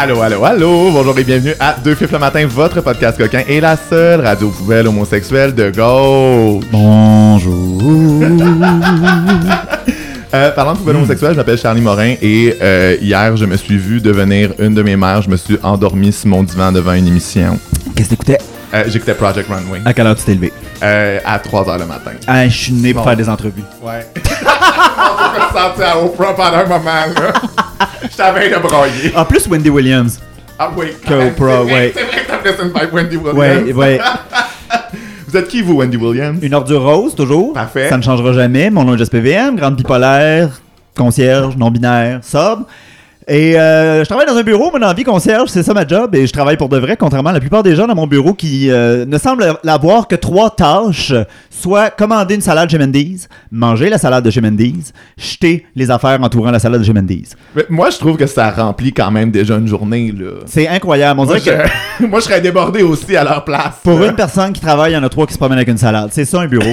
Allô, allô, allô, bonjour et bienvenue à Deux Fifs le matin, votre podcast coquin et la seule radio poubelle homosexuelle de gauche. Bonjour. Euh, parlant de poubelle homosexuelle, je m'appelle Charlie Morin et euh, hier, je me suis vu devenir une de mes mères. Je me suis endormi sur mon divan devant une émission. Qu'est-ce que t'écoutais? Euh, J'écoutais Project Runway À quelle heure tu t'es levé? euh, à 3h le matin. Ah, je suis né pour faire des entrevues. Ouais. Peut sentir à Oprah pendant un moment, là. Je t'avais de broyer. En plus, Wendy Williams. Ah oui. Que Oprah, ouais. C'est vrai que t'as fait une vibe Wendy Williams. Ouais, ouais. Vous êtes qui, vous, Wendy Williams? Une ordure rose, toujours. Parfait. Ça ne changera jamais. Mon nom est SPVM, grande bipolaire, concierge, non-binaire, sobre. Et euh, je travaille dans un bureau, mais dans la vie, concierge, c'est ça ma job. Et je travaille pour de vrai, contrairement à la plupart des gens dans mon bureau qui euh, ne semblent avoir que trois tâches. Soit commander une salade chez Mendy's, manger la salade de chez Mendy's, jeter les affaires entourant la salade de chez Mendy's. Mais moi, je trouve que ça remplit quand même déjà une journée, là. C'est incroyable. On Moi dirait que je... moi, je serais débordé aussi à leur place. pour là. une personne qui travaille, il y en a trois qui se promènent avec une salade. C'est ça un bureau.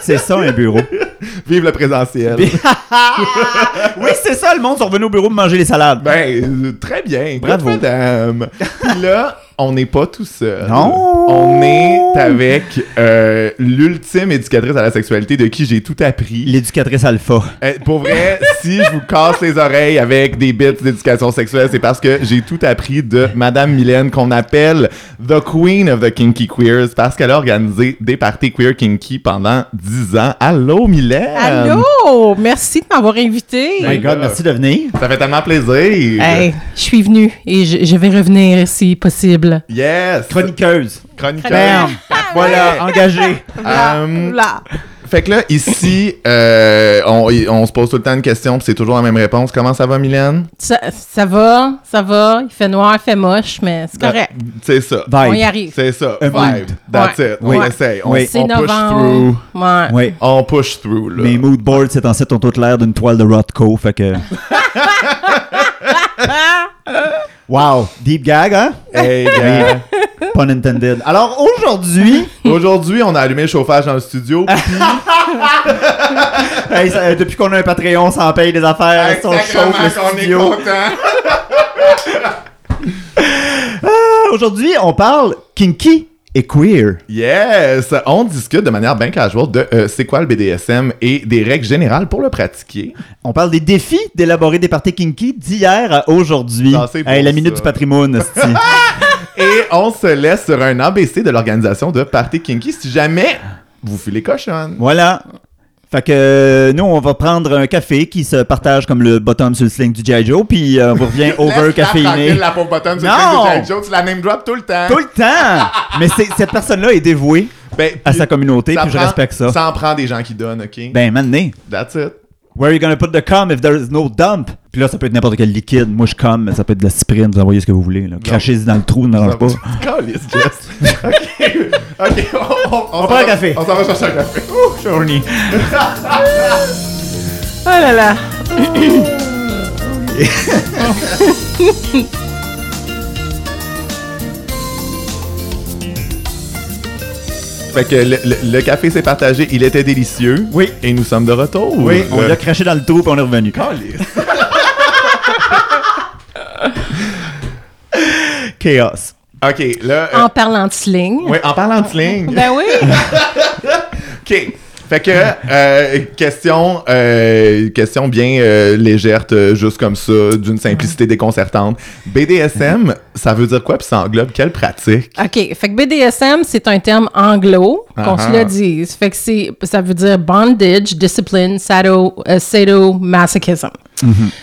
c'est ça un bureau. Vive le présentiel. oui, c'est ça, le monde sont revenus au bureau pour manger les salades. Ben, euh, très bien. Bravo. Madame. Puis là, on n'est pas tout seul. Non. On est avec euh, l'ultime éducatrice à la sexualité de qui j'ai tout appris. L'éducatrice alpha. Euh, pour vrai, si je vous casse les oreilles avec des bits d'éducation sexuelle, c'est parce que j'ai tout appris de Madame Mylène, qu'on appelle The Queen of the Kinky Queers, parce qu'elle a organisé des parties queer kinky pendant 10 ans. Allô, Mylène! Allô! Merci de m'avoir invité. My God, merci de venir. Ça fait tellement plaisir! Hey, je suis venue et je, je vais revenir si possible. Yes! Chroniqueuse. Chroniqueur. Bam. Voilà, engagée. Euh, Là. Fait que là, ici, euh, on, on se pose tout le temps une question, puis c'est toujours la même réponse. Comment ça va, Mylène? Ça, ça va, ça va. Il fait noir, il fait moche, mais c'est correct. C'est ça. Vibe. On y arrive. C'est ça. Vibe. That's Ouais. it. On Ouais. essaye. On, Oui. C'est on push through. novembre. Ouais. Oui. On push through, là. Mes mood boards, c'est en site, ont toute l'air d'une toile de Rothko, fait que... wow, deep gag, hein? Hey, gars. Pun intended. Alors, aujourd'hui... Aujourd'hui, on a allumé le chauffage dans le studio. puis- hey, ça- depuis qu'on a un Patreon, ça en paye des affaires, on chauffe le qu'on est studio. content. Ah, Aujourd'hui, on parle kinky et queer. Yes! On discute de manière bien casual de euh, c'est quoi le BDSM et des règles générales pour le pratiquer. On parle des défis d'élaborer des parties kinky d'hier à aujourd'hui. Ah, c'est Hey, la minute ça. du patrimoine. Et on se laisse sur un ABC de l'organisation de Party Kinky si jamais vous filez cochonne. Voilà. Fait que euh, nous, on va prendre un café qui se partage comme le bottom sur le sling du G.I. Joe, puis euh, on revient over caféiné. la pauvre bottom sur le Non! truc de Jack Joe, tu la name drop tout le temps. Tout le temps! Mais cette personne-là est dévouée Ben, à sa communauté, puis je respecte ça. Ça en prend des gens qui donnent, OK? Ben, maintenant, That's it. Where are you gonna put the cum if there is no dump? Puis là, ça peut être n'importe quel liquide. Moi, je cum, mais ça peut être de la cyprine, vous envoyez ce que vous voulez. Crachez-y dans le trou, ne dérange pas. Calisse, Jess. OK. OK, on, on, On s'en prend un va- café. On s'en va chercher un café. Journey. Oh là là. Fait que le, le- le café s'est partagé, il était délicieux. Oui. Et nous sommes de retour. Oui, on Euh, l'a craché dans le trou, puis on est revenu. Chaos. OK, là... euh, En parlant de sling. oui, en parlant de sling. Ben oui. OK. Fait que, euh, question, euh, question bien euh, légère, euh, juste comme ça, d'une simplicité déconcertante. BDSM, ça veut dire quoi? Puis ça englobe quelle pratique? OK. Fait que BDSM, c'est un terme anglo, qu'on se le dise. Fait que c'est, ça veut dire bondage, discipline, sado, euh, sadomasochism.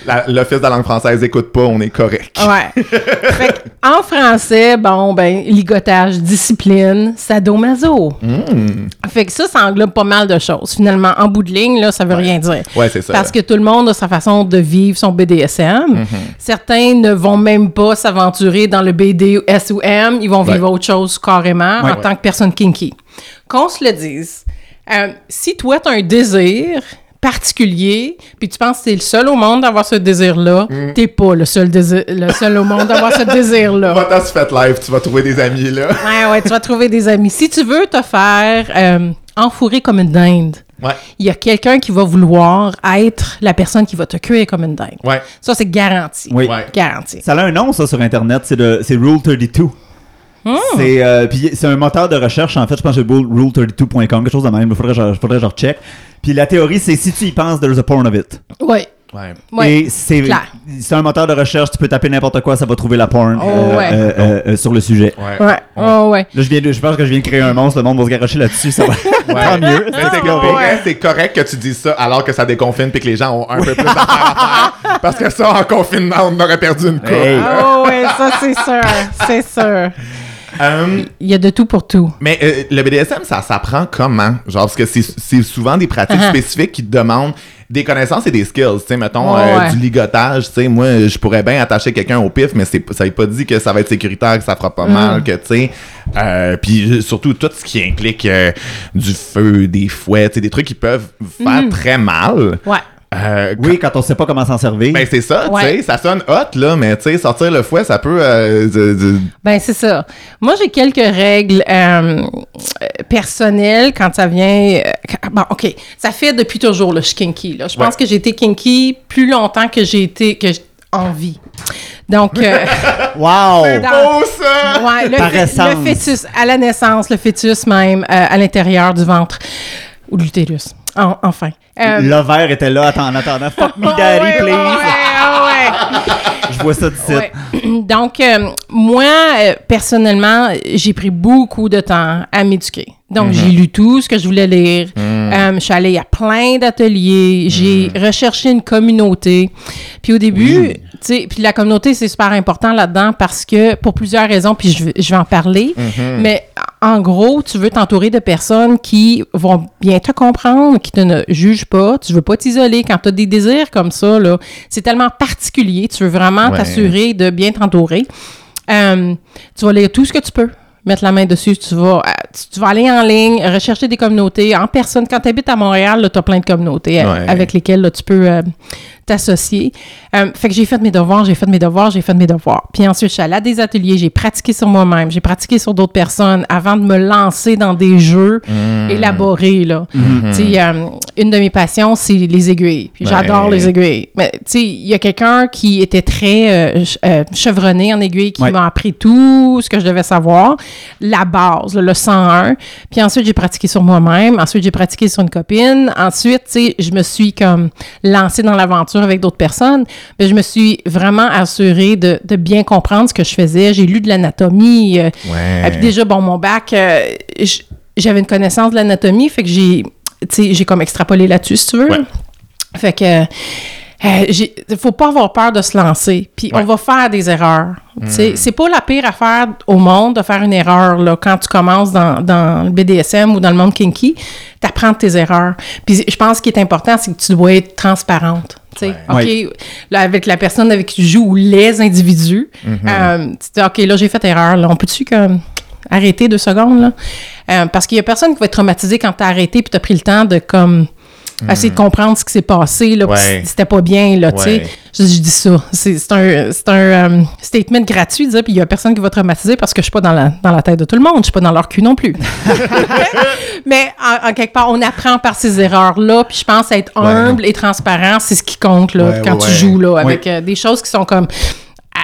La- L'Office de la langue française écoute pas, on est correct. Ouais. fait en français, bon, ben, ligotage, discipline, sadomaso. Hmm. Fait que ça, ça englobe pas mal de choses. Finalement, en bout de ligne, là, ça veut rien dire. Ouais, c'est ça. Parce que tout le monde a sa façon de vivre son BDSM. Certains ne vont même pas s'aventurer dans le BDSM, ils vont vivre Ouais. autre chose carrément en tant que personne kinky. Qu'on se le dise, euh, si toi, tu as un désir particulier, puis tu penses que t'es le seul au monde d'avoir ce désir-là, t'es pas le seul, désir- le seul au monde d'avoir ce désir-là. Va-t'en sur Fait Live, tu vas trouver des amis, là. Ouais, ouais, tu vas trouver des amis. Si tu veux te faire euh, enfourré comme une dinde. Ouais. Il y a quelqu'un qui va vouloir être la personne qui va te cuire comme une dinde. Ouais. Ça, c'est garanti. Oui. Ouais. Garanti. Ça a un nom, ça, sur Internet. C'est Rule 32. Hmm. C'est euh, puis c'est un moteur de recherche, en fait. Je pense que c'est rule32.com, quelque chose de même. Il faudrait, que je- faudrait que je recheck. Puis la théorie, c'est si tu y penses, there's a porn of it. Oui. Ouais. Ouais. Et c'est c'est un moteur de recherche, tu peux taper n'importe quoi, ça va trouver la porn Oh, euh, ouais. euh, euh, euh, sur le sujet. Ouais. Ouais. Oh, ouais. Là, je, viens de- je pense que je viens de créer un monstre, le monde va se garocher là-dessus, ça va. Tant mieux. Mais c'est correct, ouais. c'est correct que tu dises ça alors que ça déconfine puis que les gens ont un peu plus d'affaires à faire. Parce que ça, en confinement, on aurait perdu une coupe. Hey. Oh, ouais, ça, c'est sûr. C'est sûr. Euh, Il y a de tout pour tout. mais euh, le BDSM, ça s'apprend comment? Genre, parce que c'est souvent des pratiques Uh-huh. spécifiques qui demandent des connaissances et des skills. Tu sais, mettons, euh, ouais. du ligotage. Tu sais, moi, je pourrais bien attacher quelqu'un au pif, mais c'est- ça n'est pas dit que ça va être sécuritaire, que ça fera pas Mm. mal, que, tu sais. euh, Puis surtout, tout ce qui implique du feu, des fouets, tu sais, des trucs qui peuvent faire très mal. Ouais. Euh, Oui, quand on sait pas comment s'en servir. Ben c'est ça, tu Ouais. sais, ça sonne hot là, mais tu sais sortir le fouet, ça peut euh, de- de- Ben, c'est ça. Moi, j'ai quelques règles euh, personnelles quand ça vient. euh, quand- bon, OK. Ça fait depuis toujours, le je suis kinky. Là. Je pense Ouais. que j'ai été kinky plus longtemps que j'ai été que en vie. Donc, euh, Wow! C'est Dans- beau ça. ouais, le, le fœtus, à la naissance, le fœtus même, euh, à l'intérieur du ventre ou de l'utérus. En- enfin. Euh, L'ovaire était là attends, en attendant. Fuck me oh, daddy, ouais, please. ouais, ouais. Je vois ça d'ici. Ouais. Donc, euh, moi, euh, personnellement, j'ai pris beaucoup de temps à m'éduquer. Donc, j'ai lu tout ce que je voulais lire. Euh, je suis allée à plein d'ateliers. J'ai recherché une communauté. Puis au début, tu sais, puis la communauté, c'est super important là-dedans parce que, pour plusieurs raisons, puis je vais, je vais en parler, mais en gros, tu veux t'entourer de personnes qui vont bien te comprendre, qui te ne jugent pas. Tu veux pas t'isoler quand tu as des désirs comme ça. là. C'est tellement particulier. Tu veux vraiment Ouais. t'assurer de bien t'entourer. Euh, tu vas lire tout ce que tu peux. Mettre la main dessus, tu vas, euh, tu, tu vas aller en ligne, rechercher des communautés en personne. Quand tu habites à Montréal, tu as plein de communautés euh, Ouais. avec lesquelles là, tu peux euh, t'associer. Euh, fait que j'ai fait mes devoirs, j'ai fait mes devoirs, j'ai fait mes devoirs. Puis ensuite, je suis allée à des ateliers, j'ai pratiqué sur moi-même, j'ai pratiqué sur d'autres personnes avant de me lancer dans des jeux élaborés. Là. Tu sais, euh, une de mes passions, c'est les aiguilles. Puis Ouais. j'adore les aiguilles. Mais tu sais, il y a quelqu'un qui était très euh, ch- chevronné en aiguille, qui Ouais. m'a appris tout ce que je devais savoir, la base, le 101. Puis ensuite, j'ai pratiqué sur moi-même. Ensuite, j'ai pratiqué sur une copine. Ensuite, tu sais, je me suis comme lancée dans l'aventure avec d'autres personnes. Mais je me suis vraiment assurée de, de bien comprendre ce que je faisais. J'ai lu de l'anatomie. euh, Ouais. et puis déjà, bon, mon bac, euh, j'avais une connaissance de l'anatomie, fait que j'ai, tu sais, j'ai comme extrapolé là-dessus, si tu veux. Ouais. Fait que, euh, j'ai- faut pas avoir peur de se lancer. Puis Ouais. on va faire des erreurs. Mm. sais, C'est pas la pire affaire au monde de faire une erreur là, quand tu commences dans, dans le BDSM ou dans le monde kinky. Tu apprends tes erreurs. Puis je pense qu'il est important, c'est que tu dois être transparente. Tu sais, OK, là, avec la personne avec qui tu joues ou les individus, Mm-hmm. euh, tu dis, OK, là, j'ai fait erreur. Là, on peut-tu comme arrêter deux secondes? Là? Euh, parce qu'il y a personne qui va être traumatisé quand tu as arrêté puis tu as pris le temps de comme essayer de comprendre ce qui s'est passé, là, Mm. Ouais. c'était pas bien, là, tu sais. Je, je dis ça. C'est un, un euh, statement gratuit, puis il y a personne qui va traumatiser parce que je suis pas dans la, dans la tête de tout le monde, je suis pas dans leur cul non plus. Mais en, en quelque part, on apprend par ces erreurs-là, puis je pense être humble et transparent, c'est ce qui compte, là, quand tu joues, là, avec euh, des choses qui sont comme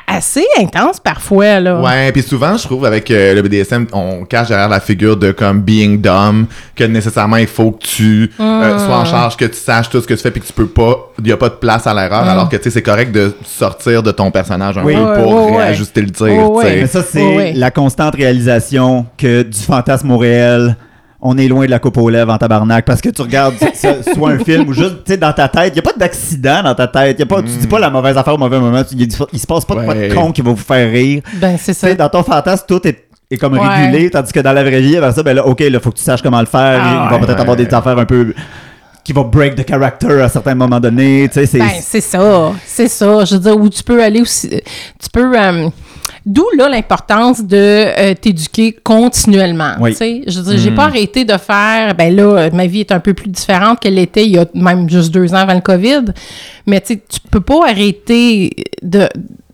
assez intenses parfois, là. Ouais, puis souvent, je trouve, avec euh, le BDSM, on cache derrière la figure de comme being dumb, que nécessairement il faut que tu euh, sois en charge, que tu saches tout ce que tu fais, puis que tu peux pas, il y a pas de place à l'erreur, alors que tu sais, c'est correct de sortir de ton personnage un Oui. peu pour ouais. réajuster le tir, ouais. sais. Mais ça, c'est la constante réalisation que du fantasme au réel, on est loin de la coupe aux lèvres en tabarnak parce que tu regardes so- soit un film ou juste, tu sais, dans ta tête, il n'y a pas d'accident dans ta tête. Y a pas, Tu dis pas la mauvaise affaire au mauvais moment. tu- Il il se passe pas de quoi de Ouais. con qui va vous faire rire. Ben, c'est Tu ça. sais, dans ton fantasme, tout est, est comme Ouais. régulé, tandis que dans la vraie vie, après ça, ben là, OK, là, faut que tu saches comment le faire. Ah, il va ouais. peut-être avoir des affaires un peu qui vont break the character à certains moments donnés. Tu sais, c'est. Ben, c'est ça. C'est ça. Je veux dire, où tu peux aller aussi. Tu peux. euh, D'où là l'importance de euh, t'éduquer continuellement. Oui. tu sais. Je veux dire, j'ai pas arrêté de faire. Ben là, euh, ma vie est un peu plus différente qu'elle l'était il y a même juste deux ans avant le COVID. Mais tu sais, tu peux pas arrêter de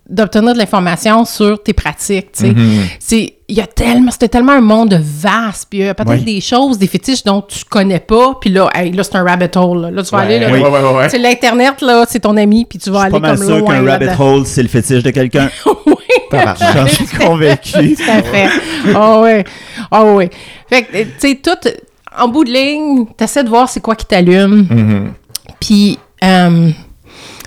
d'obtenir de l'information sur tes pratiques, tu sais. Mm-hmm. C'est il y a tellement c'était tellement un monde vaste, puis il y a peut-être Oui. des choses, des fétiches dont tu connais pas, puis là hey, là c'est un rabbit hole. Là, Là, tu vas aller là, Ouais, ouais, ouais, ouais. c'est l'internet là, c'est ton ami, puis tu vas Je suis aller pas mal comme sûr loin qu'un rabbit hole, c'est le fétiche de quelqu'un. J'en suis convaincu. Tout à fait. Ah ouais. Ah ouais. Fait que, tu sais, tout, en bout de ligne, t'essaies de voir c'est quoi qui t'allume. Mm-hmm. Puis, euh,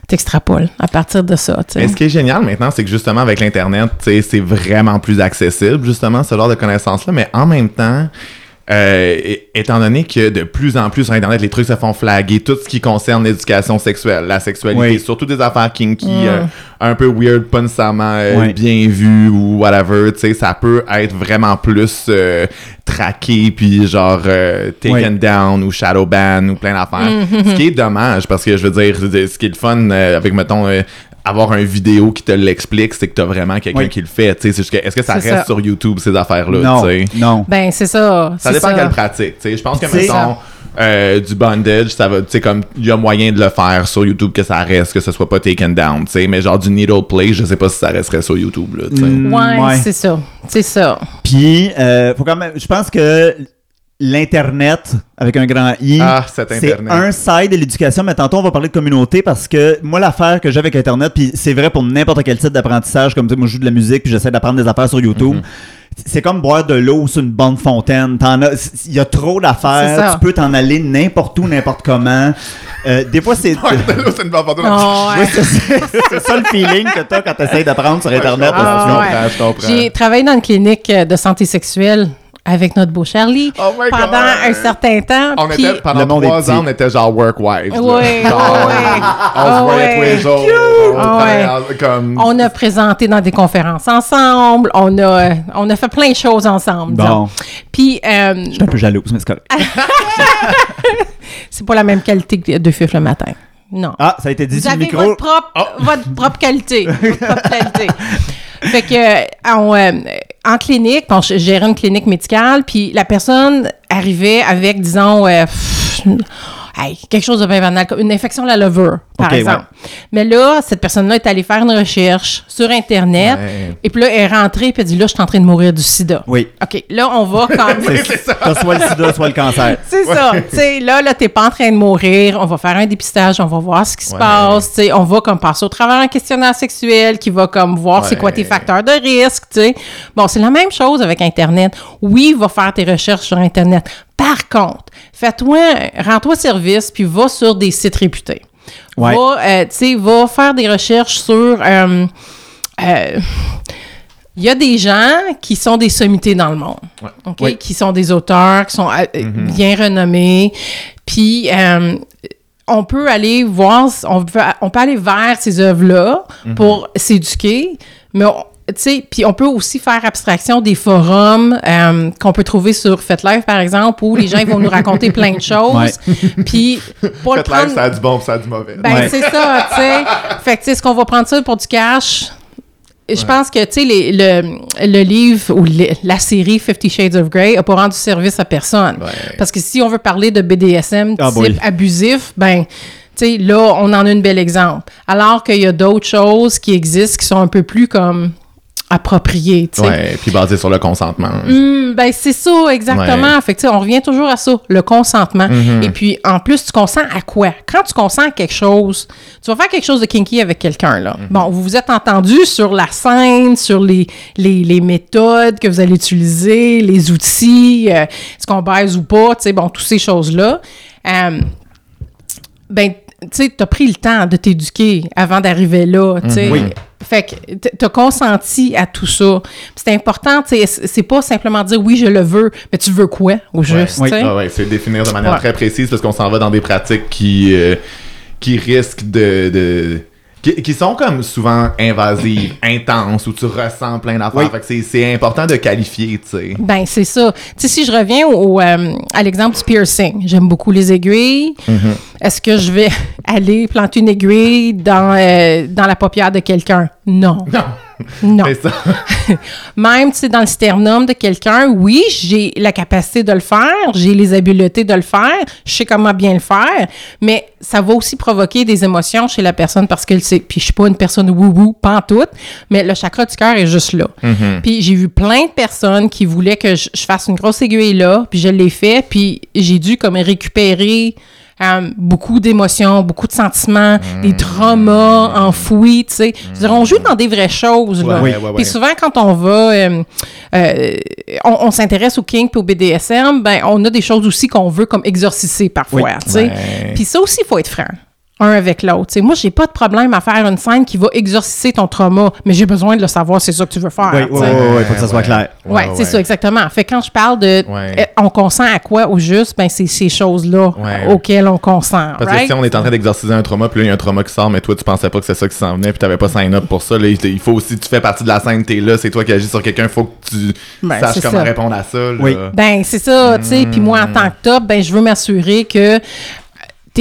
t'extrapoles à partir de ça. Mais ce qui est génial maintenant, c'est que justement avec l'Internet, tu sais, c'est vraiment plus accessible, justement, ce genre de connaissances-là. Mais en même temps, euh, étant donné que de plus en plus sur Internet, les trucs se font flaguer, tout ce qui concerne l'éducation sexuelle, la sexualité, Oui. surtout des affaires kinky, euh, un peu weird, pas nécessairement euh, Oui. bien vues ou whatever, tu sais, ça peut être vraiment plus euh, traqué, puis genre euh, taken Oui. down ou shadow ban ou plein d'affaires. Ce qui est dommage, parce que je veux dire, ce qui est le fun euh, avec, mettons, euh, avoir un vidéo qui te l'explique, c'est que t'as vraiment quelqu'un Oui. qui le fait. tu sais, c'est juste que- Est-ce que ça C'est reste ça. sur YouTube, ces affaires-là? Non, tu sais? non. Ben, c'est ça. Ça c'est dépend quelle pratique. tu sais. Je pense que, mettons, euh, du bondage, ça va, tu sais, comme, il y a moyen de le faire sur YouTube que ça reste, que ce soit pas taken down, tu sais. Mais genre du needle play, je sais pas si ça resterait sur YouTube, là, tu sais. Mm. Ouais, Ouais. c'est ça. C'est ça. Puis, euh, faut quand même. Je pense que l'Internet, avec un grand I, Ah, cet c'est Internet. un side de l'éducation, mais tantôt on va parler de communauté parce que moi, l'affaire que j'ai avec Internet, puis c'est vrai pour n'importe quel type d'apprentissage, comme tu sais, moi je joue de la musique puis j'essaie d'apprendre des affaires sur YouTube. Mm-hmm. C'est comme boire de l'eau sur une bonne fontaine. T'en as- Il y a trop C'est d'affaires. ça. Tu peux t'en aller n'importe où, n'importe comment. Euh, des fois, c'est. Une bonne photo. Oh, ouais. Oui, c'est ça le feeling que t'as quand t'essayes d'apprendre sur Internet. Ouais. J'ai travaillé dans une clinique de santé sexuelle avec notre beau Charlie Oh my pendant God. un certain temps. On puis- était, pendant trois ans, on était genre work wives. Ouais, ouais. On se Ah voyait tous les jours. On Ah comme... On a présenté dans des conférences ensemble. On a, on a fait plein de choses ensemble. Bon. Puis, euh, Je suis un peu jalouse, mais c'est correct. c'est pas la même qualité que de fif le matin. Non. Ah, ça a été dit Vous sur le micro. votre propre, votre propre qualité. votre propre qualité. Fait que, euh, euh, en clinique, bon, je gérais une clinique médicale, puis la personne arrivait avec, disons, euh, hey, quelque chose de bien banal, comme une infection de la levure, par exemple. Mais là, cette personne-là est allée faire une recherche sur Internet, Ouais. et puis là, elle est rentrée, puis elle dit, là, je suis en train de mourir du sida. Oui. OK, là, on va comme... T'as soit le sida, soit le cancer. C'est ça. Tu sais, là, là, t'es pas en train de mourir. On va faire un dépistage, on va voir ce qui se passe. Tu sais, on va comme passer au travers un questionnaire sexuel qui va comme voir c'est quoi tes facteurs de risque. Tu sais, bon, c'est la même chose avec Internet. Oui, va faire tes recherches sur Internet. Par contre, fais-toi, rends-toi service puis va sur des sites réputés. Ouais. Va, euh, tu sais, va faire des recherches sur. euh, euh, il y a des gens qui sont des sommités dans le monde, Ouais. OK? Oui. qui sont des auteurs, qui sont euh, euh, bien renommés. Puis, euh, on peut aller voir, on peut, on peut aller vers ces œuvres-là pour s'éduquer, mais on- sais, puis on peut aussi faire abstraction des forums euh, qu'on peut trouver sur FetLife, par exemple, où les gens ils vont nous raconter plein de choses. Puis, le prendre... ça a du bon, ça a du mauvais. Ben, Ouais. c'est ça, tu sais. Fait que, tu sais, est-ce qu'on va prendre ça pour du cash? Je pense que, tu sais, le, le livre ou le- la série Fifty Shades of Grey a pas rendu service à personne. Ouais. Parce que si on veut parler de BDSM Ah, type abusif, ben, tu sais, là, on en a un bel exemple. Alors qu'il y a d'autres choses qui existent qui sont un peu plus comme sais. Ouais, puis basé sur le consentement. Hum, ben c'est ça, exactement. Fait que, on revient toujours à ça, le consentement. Et puis, en plus, tu consens à quoi? Quand tu consens à quelque chose, tu vas faire quelque chose de kinky avec quelqu'un, là. Bon, vous vous êtes entendu sur la scène, sur les, les, les méthodes que vous allez utiliser, les outils, euh, est-ce qu'on baise ou pas, tu sais, bon, toutes ces choses-là. Euh, ben, tu sais, t'as pris le temps de t'éduquer avant d'arriver là, tu sais. Oui. Fait que t'as consenti à tout ça. C'est important, tu sais, c- c'est pas simplement dire oui, je le veux, mais tu veux quoi au juste, Oui. Ah ouais, c'est définir de manière Ouais. très précise parce qu'on s'en va dans des pratiques qui, euh, qui risquent de. de- qui, qui sont comme souvent invasives, intenses, où tu ressens plein d'affaires. Oui. Fait que c'est- important de qualifier, tu sais. Ben, c'est ça. Tu sais, si je reviens au, euh, à l'exemple du piercing, j'aime beaucoup les aiguilles. Est-ce que je vais aller planter une aiguille dans, euh, dans la paupière de quelqu'un? Non. Non. Non. C'est ça. Même, tu sais, dans le sternum de quelqu'un, oui, j'ai la capacité de le faire, j'ai les habiletés de le faire, je sais comment bien le faire, mais ça va aussi provoquer des émotions chez la personne parce que c'est, puis je suis pas une personne wou-wou, pas en tout, mais le chakra du cœur est juste là. Puis j'ai vu plein de personnes qui voulaient que je, je fasse une grosse aiguille là, puis je l'ai fait, puis j'ai dû comme récupérer euh, beaucoup d'émotions, beaucoup de sentiments, des traumas enfouis, tu sais. On joue dans des vraies choses, là. Ouais, ouais, ouais. Puis souvent, quand on va, euh, euh, on, on s'intéresse au kink puis au BDSM, ben, on a des choses aussi qu'on veut comme exorciser parfois, tu sais. Ouais. Puis ça aussi, il faut être franc. Un avec l'autre. Tu sais, moi, j'ai pas de problème à faire une scène qui va exorciser ton trauma, mais j'ai besoin de le savoir, c'est ça que tu veux faire. Oui, oui, sais. oui, faut que ça soit ouais. clair. Ouais, c'est ça, exactement. Fait que quand je parle de Ouais. euh, on consent à quoi au juste, ben c'est ces choses-là Ouais. auxquelles on consent. Parce right? que si on est en train d'exorciser un trauma, puis là, il y a un trauma qui sort, mais toi, tu pensais pas que c'est ça qui s'en venait, puis t'avais pas sign up pour ça. Là, il faut aussi, tu fais partie de la scène, t'es là, c'est toi qui agis sur quelqu'un, il faut que tu Ben, saches comment ça. répondre à ça. là. Oui. Ben, c'est ça, tu sais. Puis moi, en Hmm. tant que top, ben, je veux m'assurer que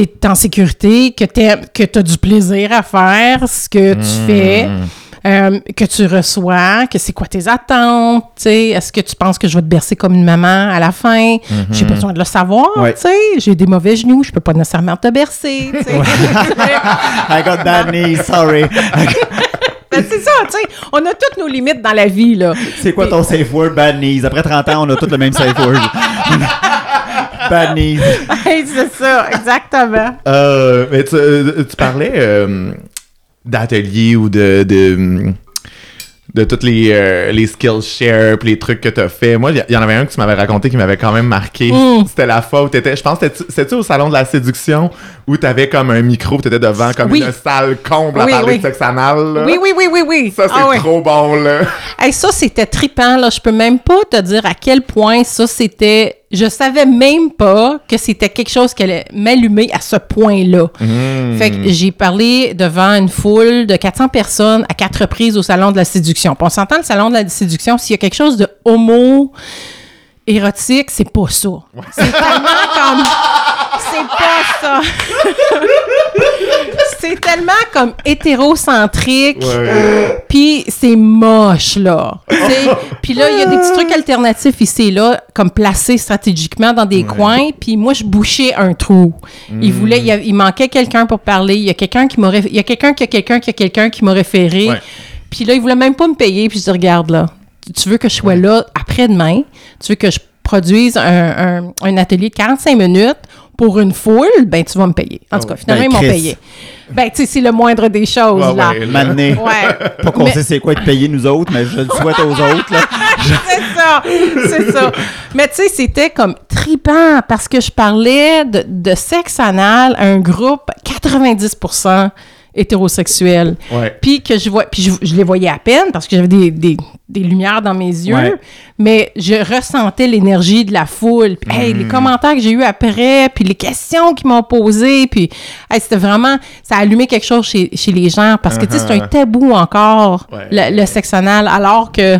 tu es en sécurité, que tu as du plaisir à faire ce que Hmm. tu fais. euh, que tu reçois, que c'est quoi tes attentes, tu sais, est-ce que tu penses que je vais te bercer comme une maman à la fin? J'ai Hmm. besoin de le savoir, Ouais. tu sais, j'ai des mauvais genoux, je peux pas nécessairement te bercer, tu sais. I got bad knees, sorry. Ben, c'est ça, tu sais, on a toutes nos limites dans la vie, là. C'est quoi ton safe word, bad knees? Après 30 ans, on a tous le même safe word. Hey, c'est ça, exactement. Euh, mais tu, euh, tu parlais euh, d'ateliers ou de, de, de toutes les, euh, les skills share pis les trucs que t'as fait. Moi, il y, y en avait un que tu m'avais raconté qui m'avait quand même marqué. Mm. C'était la fois où t'étais, je pense, que c'était- c'était-tu au salon de la séduction où t'avais comme un micro, t'étais devant comme Oui. une salle comble à Oui, parler oui. de sexe anal. là? Oui, oui, oui, oui, oui. Ça, c'est Ah trop bon, là. Hey, ça, c'était trippant, là. Je peux même pas te dire à quel point ça, c'était... Je savais même pas que c'était quelque chose qui allait m'allumer à ce point-là. Fait que j'ai parlé devant une foule de 400 personnes à quatre reprises au Salon de la séduction. Puis on s'entend, le Salon de la séduction, s'il y a quelque chose de homo érotique, c'est pas ça. C'est tellement comme... C'est pas ça. c'est tellement comme hétérocentrique. Puis c'est moche, là. Puis là, il y a des petits trucs alternatifs ici et là, comme placés stratégiquement dans des coins. Puis moi, je bouchais un trou. Il voulait, il, y a- il manquait quelqu'un pour parler. Il y a quelqu'un qui m'a réf- il y a quelqu'un qui a quelqu'un qui a quelqu'un qui m'a référé. Puis là, il voulait même pas me payer. Puis je dis, regarde là, tu- tu veux que je sois là après-demain? Tu veux que je produise un, un- un atelier de 45 minutes pour une foule, ben tu vas me payer. En tout cas, finalement, Ben, ils m'ont payé. Ben, tu sais, c'est le moindre des choses, Ouais, là. ouais, là. Mané. Ouais. Pas qu'on Mais- sait c'est quoi de payer nous autres, mais je le souhaite aux autres. Là. c'est ça, c'est ça. Mais tu sais, c'était comme tripant parce que je parlais de, de sexe anal à un groupe 90% hétérosexuel. Ouais. Puis que je vois, puis je, je les voyais à peine parce que j'avais des, des, des lumières dans mes yeux, Ouais. mais je ressentais l'énergie de la foule. Hey, les commentaires que j'ai eu après, puis les questions qu'ils m'ont posées, puis hey, c'était vraiment, ça a allumé quelque chose chez, chez les gens parce que tu sais, c'est un tabou encore Ouais. le, le sexe anal, alors que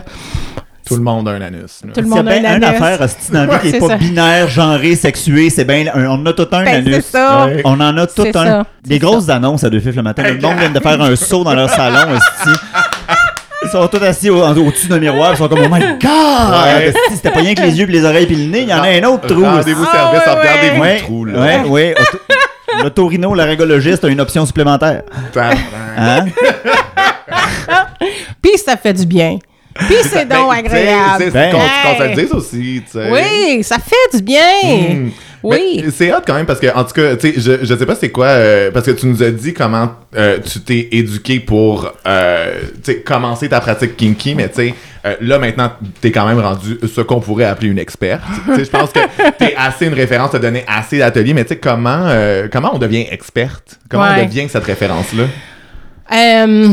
Tout le monde a un anus. là. tout le y a monde a bien un une anus. affaire hostie, dans la vie qui n'est c'est pas ça. binaire, genré, sexué, c'est bien. un- On en a tout un Ben, c'est anus. On en a tout C'est un. C'est grosses annonces à deux fifs le matin. Le monde vient de faire un saut dans leur salon. hostie. Ils sont tous assis au- au-dessus d'un miroir. Ils sont comme, oh my god! C'était pas rien que les yeux, puis les oreilles, puis le nez. Il y en a un autre trou. Rendez-vous Ah, service, ouais, regardez-vous Ouais, le trou, là. ouais, ouais. Auto- L'autorino, laryngologiste a une option supplémentaire. Hein? Puis ça fait du bien. Puis c'est donc Ben, sais, agréable. c'est- Ben. Qu'on se le dise aussi, tu sais. Oui, ça fait du bien. Mm. Oui. Mais C'est hot quand même parce que, en tout cas, tu sais, je, je sais pas c'est quoi, euh, parce que tu nous as dit comment euh, tu t'es éduqué pour, euh, tu sais, commencer ta pratique kinky, mais tu sais, là maintenant, t'es quand même rendu ce qu'on pourrait appeler une experte. Tu sais, je pense que t'es assez une référence, t'as donné assez d'ateliers, mais tu sais, comment, comment on devient experte? Comment Ouais. on devient cette référence-là? Euh,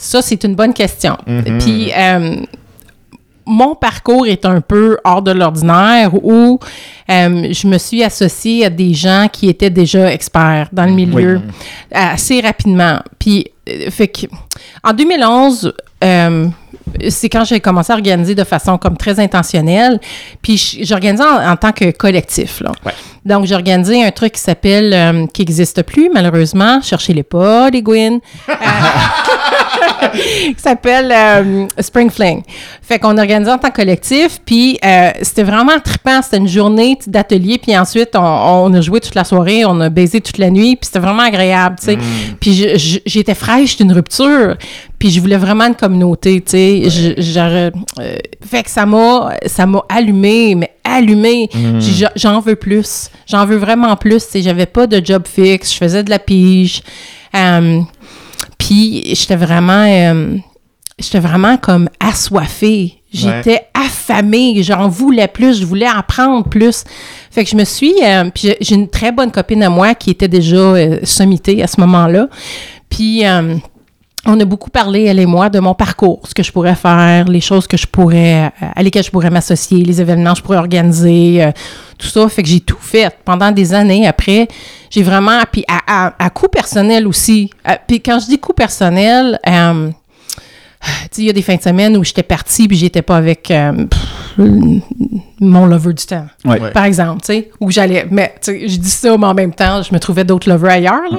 ça, c'est une bonne question. Mhm. Puis, euh, mon parcours est un peu hors de l'ordinaire où euh, je me suis associée à des gens qui étaient déjà experts dans le milieu assez rapidement. Puis, euh, fait que, en 2011, euh, c'est quand j'ai commencé à organiser de façon comme très intentionnelle. Puis j'organisais en, en tant que collectif. Là. Ouais. Donc j'ai organisé un truc qui s'appelle, euh, qui n'existe plus malheureusement, cherchez-les pas, les Gwyn, Euh, qui s'appelle euh, Spring Fling. Fait qu'on organisait en tant que collectif, puis euh, c'était vraiment trippant. C'était une journée d'atelier, puis ensuite on, on a joué toute la soirée, on a baisé toute la nuit, puis c'était vraiment agréable, tu sais. Puis je- je- j'étais fraîche d'une rupture, puis je voulais vraiment une communauté, tu sais. Euh, fait que ça m'a, allumé, mais allumé. Dit, J'en veux plus. J'en veux vraiment plus. Tu sais, j'avais pas de job fixe, je faisais de la pige. Euh, puis j'étais vraiment, euh, j'étais vraiment comme assoiffée. J'étais affamée, j'en voulais plus, je voulais apprendre plus. Fait que je me suis, euh, puis j'ai- une très bonne copine à moi qui était déjà euh, sommitée à ce moment-là. Puis on a beaucoup parlé, elle et moi, de mon parcours, ce que je pourrais faire, les choses que je pourrais, euh, à lesquelles je pourrais m'associer, les événements que je pourrais organiser, euh, tout ça. Fait que j'ai tout fait pendant des années. Après, j'ai vraiment, puis à, à, coût personnel aussi. Euh, puis quand je dis coût personnel, euh, tu sais, il y a des fins de semaine où j'étais partie puis j'étais pas avec mon lover du temps. Ouais. Par exemple, tu sais, où j'allais. Mais, tu sais, je dis ça, mais en même temps, je me trouvais d'autres lovers ailleurs, là.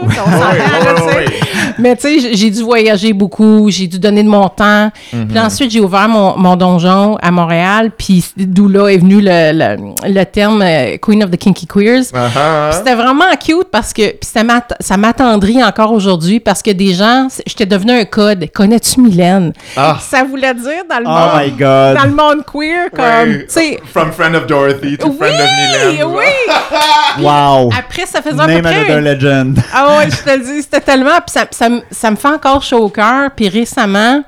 Mais, tu sais, j'ai- dû voyager beaucoup, j'ai dû donner de mon temps. Puis ensuite, j'ai ouvert mon, mon donjon à Montréal, puis d'où là est venu le, le, le terme euh, Queen of the Kinky Queers. Ah, ah. Puis C'était vraiment cute parce que puis ça m'att- ça m'attendrit encore aujourd'hui parce que des gens, j'étais devenu un code. Connais-tu Mylène? Ah. Ça voulait dire dans le Oh monde, my God. dans le monde queer comme, tu sais, From friend of Dorothy to oui, friend of Mylène. oui. Wow. Après, ça faisait à peu Name près. another legend. Ah ouais, je te le dis, c'était tellement. Puis ça, ça, me- ça me fait encore chaud au cœur. Puis récemment,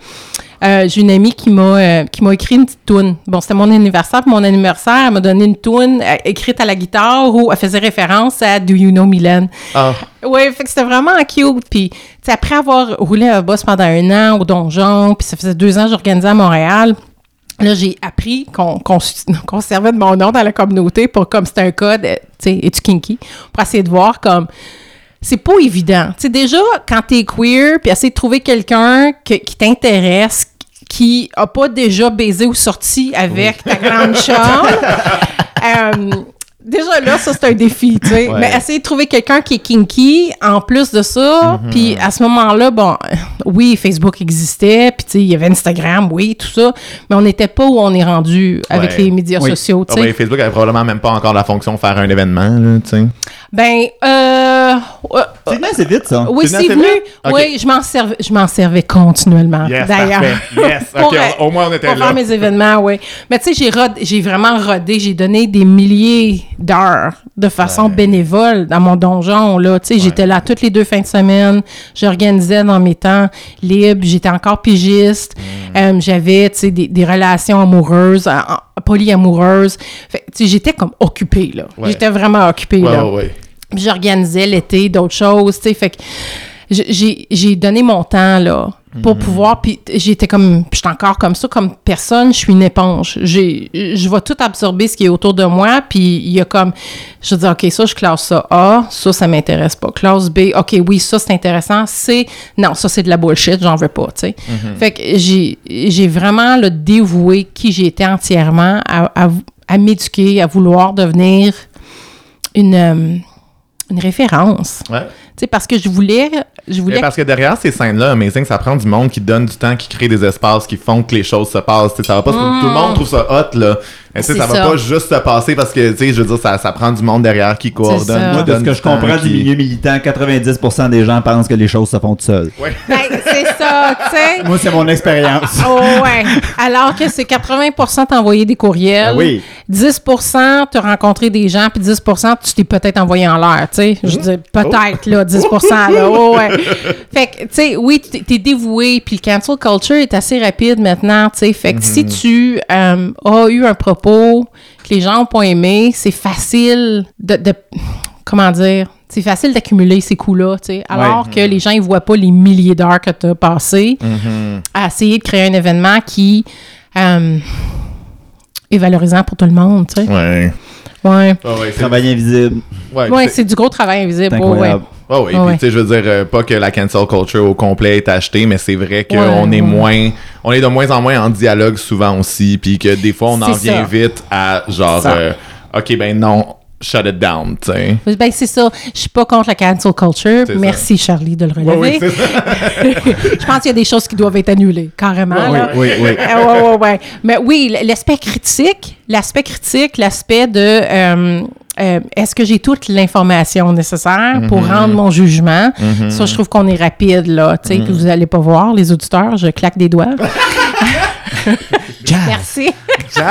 euh, j'ai une amie qui m'a euh, qui m'a écrit une petite toune. Bon, c'était mon anniversaire. Puis mon anniversaire, elle m'a donné une toune euh, écrite à la guitare où elle faisait référence à Do You Know Mylène. Ah. Oui, fait que c'était vraiment cute. Puis, tu sais, après avoir roulé un boss pendant un an au donjon, puis ça faisait deux ans que j'organisais à Montréal, là, j'ai appris qu'on qu'on servait de mon nom dans la communauté pour, comme c'était un code, euh, tu sais, es-tu kinky? Pour essayer de voir comme. C'est pas évident. Tu sais, déjà, quand t'es queer, puis essayer de trouver quelqu'un que- qui t'intéresse, qui a pas déjà baisé ou sorti avec ta grande chambre. Euh, déjà là, ça c'est un défi, tu sais. Ouais. Mais essayer de trouver quelqu'un qui est kinky en plus de ça. Puis à ce moment-là, bon, oui, Facebook existait, puis tu sais, il y avait Instagram, oui, tout ça, mais on n'était pas où on est rendu avec Ouais. les médias Oui. sociaux, tu Ah sais. ouais, Facebook avait probablement même pas encore la fonction faire un événement, tu sais. Ben, euh, euh, C'est venu assez vite, ça. oui, C'est venu. Oui, je m'en servais, je m'en servais continuellement. Yes, d'ailleurs. Pour, ok, au moins on était pour là. faire mes événements, oui. Mais tu sais, j'ai vraiment rodé, j'ai donné des milliers d'heures de façon bénévole dans mon donjon, là. Tu sais, j'étais là toutes les deux fins de semaine, j'organisais dans mes temps libres, j'étais encore pigiste, Mm. Euh, j'avais, tu sais, des, des relations amoureuses, polyamoureuses. Fait, tu sais, j'étais comme occupée, là. Ouais. J'étais vraiment occupée, Ouais, là. J'organisais l'été d'autres choses, tu sais, fait que j'ai j'ai donné mon temps là pour pouvoir puis j'étais comme puis j'étais encore comme ça comme personne, je suis une éponge. Je vais tout absorber ce qui est autour de moi puis il y a comme je dis OK, ça je classe ça A, ça ça m'intéresse pas. Classe B, OK, oui, ça c'est intéressant. C, non, ça c'est de la bullshit, j'en veux pas, tu sais. Fait que j'ai j'ai vraiment le dévoué qui j'étais entièrement à, à, à m'éduquer, à vouloir devenir une euh, une référence. Ouais. Tu sais, parce que je voulais, je parce que derrière ces scènes-là, Amazing, ça prend du monde qui donne du temps, qui crée des espaces, qui font que les choses se passent. Tu sais, ça va pas, Tout le monde trouve ça hot, là. C'est ça va ça. pas juste se passer parce que, tu sais, je veux dire, ça, ça prend du monde derrière qui coordonne. ça. Moi, de ce que je comprends du milieu militant, 90% des gens pensent que les choses se font tout seuls. Ouais. Ben, c'est ça, tu sais. Moi, c'est mon expérience. Oh, ouais. Alors que c'est 80% t'envoyer des courriels. Ah oui. 10 te rencontrer des gens, puis 10% tu t'es peut-être envoyé en l'air, tu sais. Je dis peut-être, là, 10 là. Oh, ouais. Fait que, tu sais, oui, t'es dévoué, puis le cancel culture est assez rapide maintenant, tu sais. Fait que si tu euh, as eu un propos que les gens n'ont pas aimé, c'est facile de, de- Comment dire? C'est facile d'accumuler ces coups-là, tu sais. Alors que les gens, ils voient pas les milliers d'heures que tu as passées à essayer de créer un événement qui euh, est valorisant pour tout le monde, tu sais. Ouais. Ouais. Ah ouais, Travail invisible. ouais, c'est du gros travail invisible. Ouais, Ah oui, puis tu sais, je veux dire, euh, pas que la cancel culture au complet est achetée, mais c'est vrai qu'on Ouais, est ouais. moins, on est de moins en moins en dialogue souvent aussi, puis que des fois on en vient ça. vite à genre, euh, ok ben non, shut it down, tu sais. Ben, c'est ça. Je suis pas contre la cancel culture. Ça. Merci, Charlie, de le relever. Ouais, oui, c'est ça. je pense qu'il y a des choses qui doivent être annulées, carrément. Oui, là. oui, oui. Ah, ouais, ouais, ouais. Mais oui, l'aspect critique, l'aspect critique, l'aspect de euh, euh, est-ce que j'ai toute l'information nécessaire pour Mm-hmm. rendre mon jugement? Ça, je trouve qu'on est rapide, là. Tu sais, puis vous allez pas voir, les auditeurs, je claque des doigts. Merci.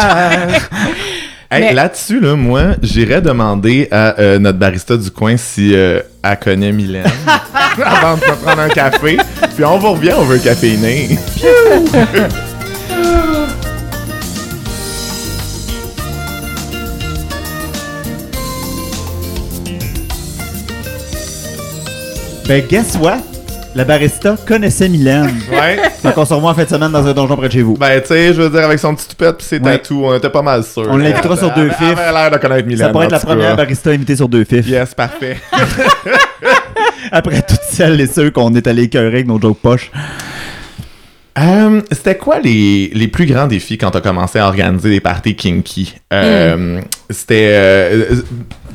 Hey, Là-dessus, là, moi, j'irais demander à euh, notre barista du coin si euh, elle connaît Mylène avant de se prendre un café. Puis on vous revient, on veut un Ben, guess what? La barista connaissait Mylène. Ouais. Donc, on se revoit en fin de semaine dans un donjon près de chez vous. Ben, tu sais, je veux dire, avec son petit toupette pis ses Ouais. tatous, on était pas mal sûrs. On l'invitera sur deux Elle fifs. avait l'air de connaître Mylène. Ça pourrait être la première cas. barista invitée sur deux fifs. Yes, parfait. Après toutes celles et ceux qu'on est allé écœurer avec nos jokes poches. Euh, C'était quoi les, les plus grands défis quand t'as commencé à organiser des parties kinky? Euh, C'était... Euh,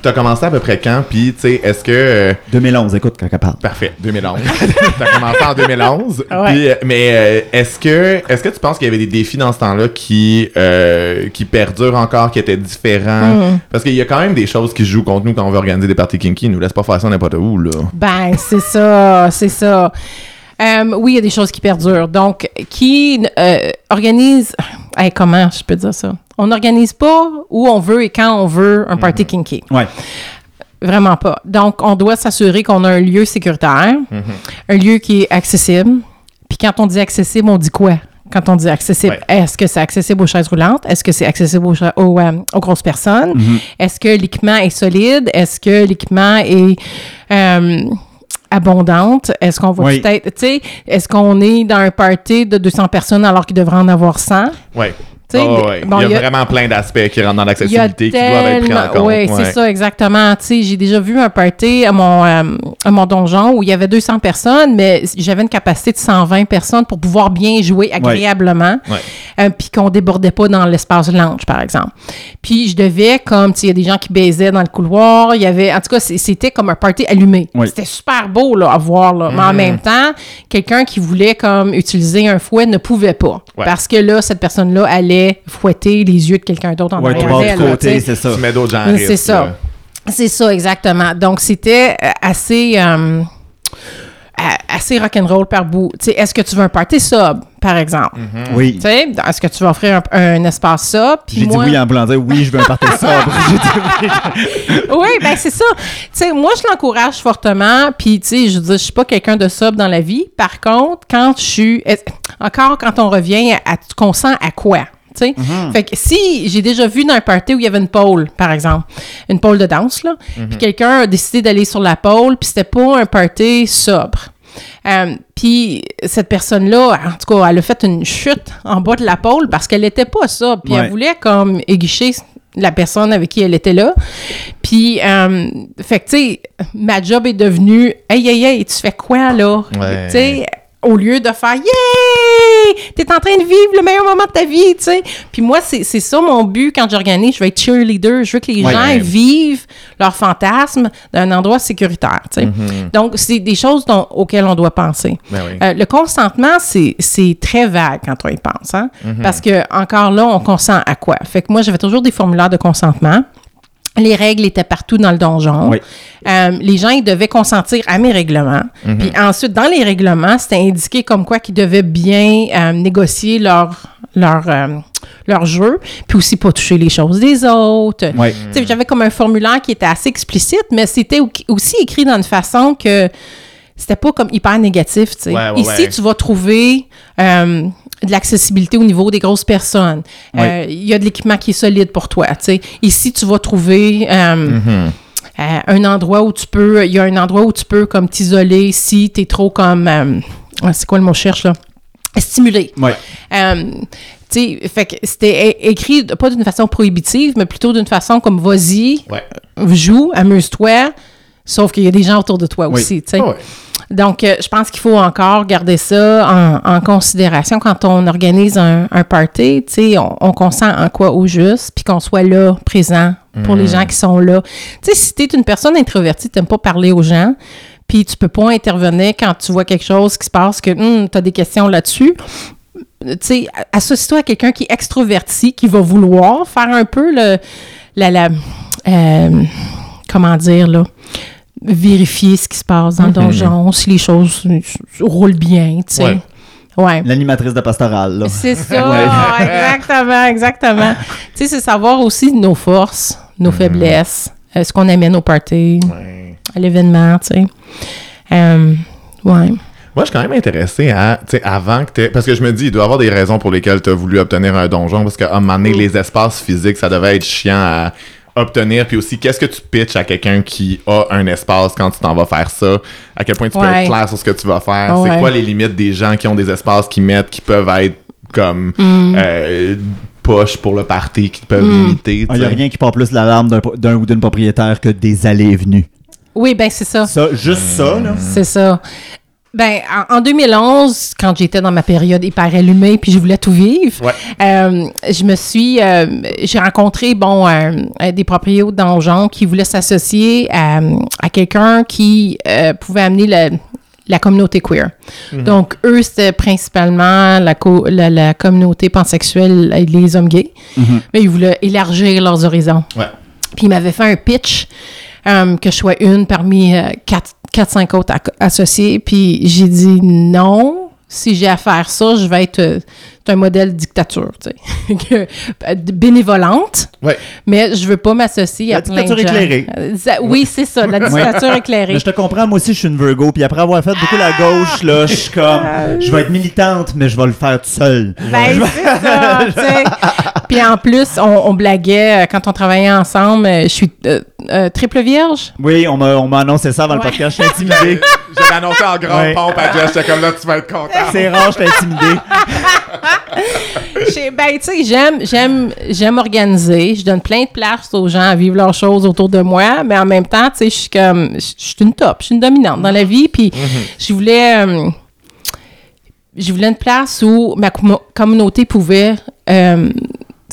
t'as commencé à peu près quand? Puis, tu sais, est-ce que... euh, 2011, écoute, quand elle parle. Parfait, 2011. T'as commencé en 2011. Ouais. Puis, euh, mais euh, est-ce que est-ce que tu penses qu'il y avait des défis dans ce temps-là qui euh, qui perdurent encore, qui étaient différents? Mm. Parce qu'il y a quand même des choses qui se jouent contre nous quand on veut organiser des parties kinky. Ils nous laissent pas faire ça n'importe où là. Ben, c'est ça, c'est ça. Euh, oui, il y a des choses qui perdurent. Donc, qui euh, organise... Hey, comment je peux dire ça? On n'organise pas où on veut et quand on veut un party kinky. Ouais. Vraiment pas. Donc, on doit s'assurer qu'on a un lieu sécuritaire, un lieu qui est accessible. Puis quand on dit accessible, on dit quoi? Quand on dit accessible, Ouais. est-ce que c'est accessible aux chaises roulantes? Est-ce que c'est accessible aux, euh, aux grosses personnes? Est-ce que l'équipement est solide? Est-ce que l'équipement est euh, abondante? Est-ce qu'on va Oui. peut-être, tu sais, est-ce qu'on est dans un party de 200 personnes alors qu'il devrait en avoir 100? Ouais. Ah des- ouais. bon, il y a, vraiment plein d'aspects qui rentrent dans l'accessibilité qui doivent être pris en compte. Oui, c'est ça, exactement. J'ai déjà vu un party à mon, euh, à mon donjon où il y avait 200 personnes, mais j'avais une capacité de 120 personnes pour pouvoir bien jouer agréablement, Ouais. euh, puis qu'on débordait pas dans l'espace lounge, par exemple. Puis je devais, comme, il y a des gens qui baisaient dans le couloir, il y avait, en tout cas, c'était comme un party allumé. C'était super beau, là, à voir, là. Mais en même temps, quelqu'un qui voulait, comme, utiliser un fouet ne pouvait pas. Parce que là, cette personne-là allait fouetter les yeux de quelqu'un d'autre en Ouais, tu arrière d'elle, du là, côté, tu c'est ça. Tu mets d'autres gens Oui, C'est ça. C'est ça, exactement. Donc, c'était euh, assez, euh, assez rock'n'roll par bout. Tu sais, est-ce que tu veux un party sub, par exemple? Oui. Tu sais, est-ce que tu vas offrir un, un espace sub? J'ai dit oui en voulant dire oui, je veux un party sobre. Oui. oui, ben c'est ça. Tu sais, moi, je l'encourage fortement. Puis, tu sais, je veux dire, je suis pas quelqu'un de sobre dans la vie. Par contre, quand je suis... Encore quand on revient à, à qu'on sent à quoi? Tu sais. Fait que si j'ai déjà vu dans un party où il y avait une pole, par exemple, une pole de danse, là, puis quelqu'un a décidé d'aller sur la pole, puis c'était pas un party sobre. Euh, puis cette personne-là, en tout cas, elle a fait une chute en bas de la pole parce qu'elle était pas ça. Puis Ouais. elle voulait comme aiguicher la personne avec qui elle était là. Puis, euh, fait que, tu sais, ma job est devenue Hey, hey, hey, tu fais quoi là? Ouais. Tu sais, au lieu de faire Yeah! T'es en train de vivre le meilleur moment de ta vie, tu sais. Puis moi, c'est ça mon but quand j'organise. Je veux être cheerleader. Je veux que les Ouais. gens vivent leur fantasme d'un endroit sécuritaire, tu sais. Donc, c'est des choses dont- auxquelles on doit penser. Ben oui. Euh, le consentement, c'est très vague quand on y pense, hein? Parce que, encore là, on consent à quoi? Fait que moi, j'avais toujours des formulaires de consentement. Les règles étaient partout dans le donjon. Oui. Euh, les gens, ils devaient consentir à mes règlements. Puis ensuite, dans les règlements, c'était indiqué comme quoi qu'ils devaient bien euh, négocier leur, leur, euh, leur jeu, puis aussi pas toucher les choses des autres. Oui. Tu sais, J'avais comme un formulaire qui était assez explicite, mais c'était au- aussi écrit dans une façon que c'était pas comme hyper négatif. tu sais. Ouais, ouais, Ici, ouais. tu vas trouver euh, de l'accessibilité au niveau des grosses personnes. Euh. Il y a de l'équipement qui est solide pour toi. tu sais. Ici, tu vas trouver euh, Mhm. euh, un endroit où tu peux, il y a un endroit où tu peux comme t'isoler si tu es trop comme, c'est quoi le mot cherche là? Stimulé. Fait que c'était écrit pas d'une façon prohibitive, mais plutôt d'une façon comme vas-y, Ouais. joue, amuse-toi, sauf qu'il y a des gens autour de toi Oui. aussi, tu sais. Ah ouais. Donc, euh, je pense qu'il faut encore garder ça en, en considération quand on organise un, un party. Tu sais, on, on consent en quoi au juste, puis qu'on soit là, présent pour les gens qui sont là. Tu sais, si tu es une personne introvertie, tu pas parler aux gens, puis tu peux pas intervenir quand tu vois quelque chose qui se passe, que tu as des questions là-dessus. Tu sais, associe-toi à quelqu'un qui est extroverti, qui va vouloir faire un peu le, la, la euh, comment dire, là, vérifier ce qui se passe dans le donjon, si les choses roulent bien, tu sais. Ouais. Ouais. L'animatrice de pastorale, là. C'est ça, exactement, exactement. tu sais, c'est savoir aussi nos forces, nos faiblesses, euh, ce qu'on amène au party, Ouais. à l'événement, tu sais. Euh, ouais. Moi, je suis quand même intéressé à, tu sais, avant que tu Parce que je me dis, il doit y avoir des raisons pour lesquelles tu as voulu obtenir un donjon, parce qu'à un moment donné, les espaces physiques, ça devait être chiant à obtenir. Puis aussi, qu'est-ce que tu pitches à quelqu'un qui a un espace quand tu t'en vas faire ça? À quel point tu peux être clair sur ce que tu vas faire? Ouais. C'est quoi les limites des gens qui ont des espaces qui mettent, qui peuvent être comme Mm. euh, poche pour le party, qui peuvent limiter? Il tu n'y a rien qui part plus l'alarme d'un, d'un ou d'une propriétaire que des allées et venues. Oui, ben c'est ça. Ça, juste ça, là. C'est ça. Ben, en, en 2011, quand j'étais dans ma période hyper allumée, puis je voulais tout vivre, Ouais. euh, je me suis, euh, j'ai rencontré bon euh, des propriétaires de donjons qui voulaient s'associer à, à quelqu'un qui pouvait amener la, la communauté queer. Donc eux, c'était principalement la, co- la, la communauté pansexuelle et les hommes gays, mais ils voulaient élargir leurs horizons. Ouais. Puis il m'avait fait un pitch euh, que je sois une parmi euh, quatre, quatre, cinq autres ac- associés. Puis j'ai dit non. Si j'ai à faire ça, je vais être euh, un modèle dictature, tu sais. Euh, bénévolente, Ouais. mais je veux pas m'associer La à plein de dictature gens. éclairée. Ça- oui, c'est ça, la dictature éclairée. Mais je te comprends, moi aussi, je suis une Virgo. Puis après avoir fait beaucoup la gauche, là, je suis comme, je vais être militante, mais je vais le faire tout seul. Ben, c'est ça, tu sais. Puis en plus, on, on blaguait euh, quand on travaillait ensemble. euh, Je suis euh, euh, triple vierge. Oui, on m'a, on m'a annoncé ça avant le Ouais. podcast. Je suis intimidé. J'avais annoncé en grande Ouais. pompe à j'étais comme là, tu vas être content. C'est rare, je suis intimidé. Ben, tu sais, j'aime, j'aime, j'aime organiser. Je donne plein de place aux gens à vivre leurs choses autour de moi, mais en même temps, tu sais, je suis comme, je suis une top, je suis une dominante dans la vie, puis je voulais, euh, je voulais une place où ma communauté pouvait euh,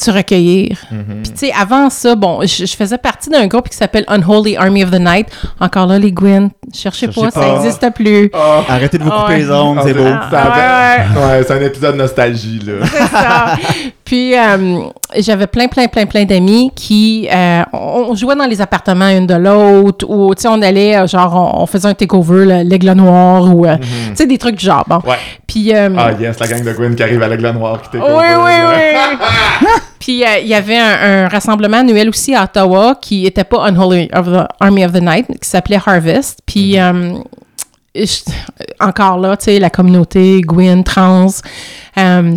se recueillir. Puis, tu sais, avant ça, bon, je, je faisais partie d'un groupe qui s'appelle Unholy Army of the Night. Encore là, les Gwen, cherchez Cherchez pas, ça n'existe plus. Arrêtez de vous couper Ouais. les ongles, c'est beau. Ça avait- ouais, c'est un épisode nostalgie, là. C'est ça. Puis euh, j'avais plein, plein, plein, plein d'amis qui euh, on, jouait dans les appartements une de l'autre ou tu sais on allait euh, genre on, on faisait un takeover le- l'aigle noir ou euh, tu sais des trucs du genre. Bon. Ouais. Puis euh, Ah yes, la gang de Gwen qui arrive avec la noire qui t'écoute. oui, oui, oui. Puis euh, il y avait un, un rassemblement annuel aussi à Ottawa qui était pas Unholy of the Army of the Night, qui s'appelait Harvest. Puis euh, je- encore là, tu sais, la communauté Gwyn, trans, euh,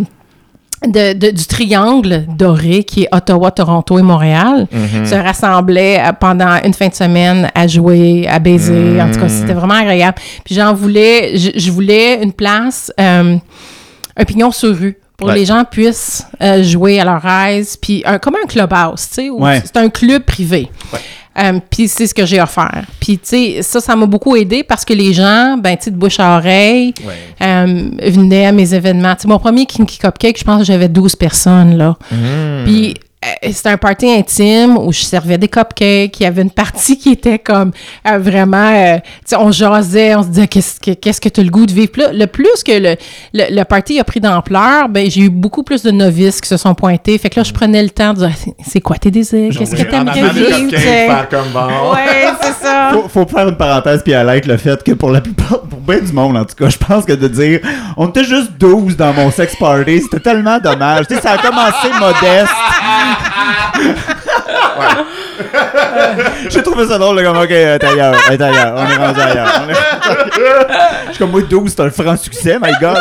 de, de- du triangle doré qui est Ottawa, Toronto et Montréal se rassemblaient euh, pendant une fin de semaine à jouer, à baiser. En tout cas, c'était vraiment agréable. Puis j'en voulais, je, je voulais une place, euh, un pignon sur rue pour Ouais. que les gens puissent euh, jouer à leur aise, puis un- comme un clubhouse, tu sais, Ouais. c'est un club privé. Euh, puis c'est ce que j'ai offert. Puis, tu sais, ça, ça m'a beaucoup aidé parce que les gens, ben, tu sais, de bouche à oreille, euh, venaient à mes événements. Tu sais, mon premier Kinky Cupcake, je pense que j'avais 12 personnes, là. Puis, euh, c'était un party intime où je servais des cupcakes. Il y avait une partie qui était comme euh, vraiment, euh, tu sais, on jasait, on se disait qu'est-ce que qu'est-ce que tu as le goût de vivre? Puis là, le plus que le, le, le party a pris d'ampleur, ben j'ai eu beaucoup plus de novices qui se sont pointés. Fait que là, je prenais le temps de dire c'est- c'est quoi tes désirs, qu'est-ce que t'aimerais vivre, faire comme bon. Ouais, c'est ça. Faut, faut faire une parenthèse puis highlight le fait que pour la plupart, pour bien du monde en tout cas, je pense que de dire on était juste 12 dans mon sex party, c'était tellement dommage. Tu sais, ça a commencé modeste. J'ai trouvé ça drôle, comme ok, elle ailleurs, elle est ailleurs, on est rendu ailleurs. On est- Je suis comme moi 12, c'est un franc succès, my god.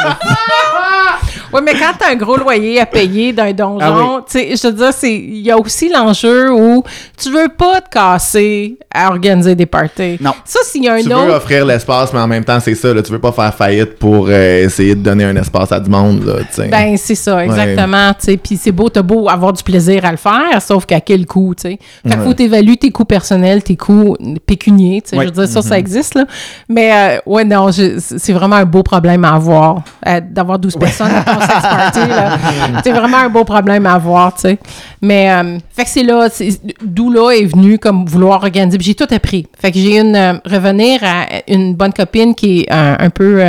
Oui, mais quand t'as un gros loyer à payer d'un donjon, tu sais, je veux dire, c'est, il y a aussi l'enjeu où tu veux pas te casser à organiser des parties. Non. Ça, s'il y a un Tu veux autre. offrir l'espace, mais en même temps, c'est ça. Là, tu veux pas faire faillite pour euh, essayer de donner un espace à du monde. Là, tu sais. Ben, c'est ça, exactement. tu sais. Puis c'est beau, t'as beau avoir du plaisir à le faire, sauf qu'à quel coût, tu sais. Fait qu'il faut t'évaluer tes coûts personnels, tes coûts pécuniers, tu sais. Ouais. Je veux dire, ça, ça existe, là. Mais, euh, ouais, non, c'est vraiment un beau problème à avoir, euh, d'avoir 12 personnes à sex party, là. C'est vraiment un beau problème à avoir, tu sais. Mais, euh, fait que c'est là, d'où là est venu comme vouloir organiser. J'ai tout appris. Fait que j'ai une, euh, revenir à une bonne copine qui est euh, un peu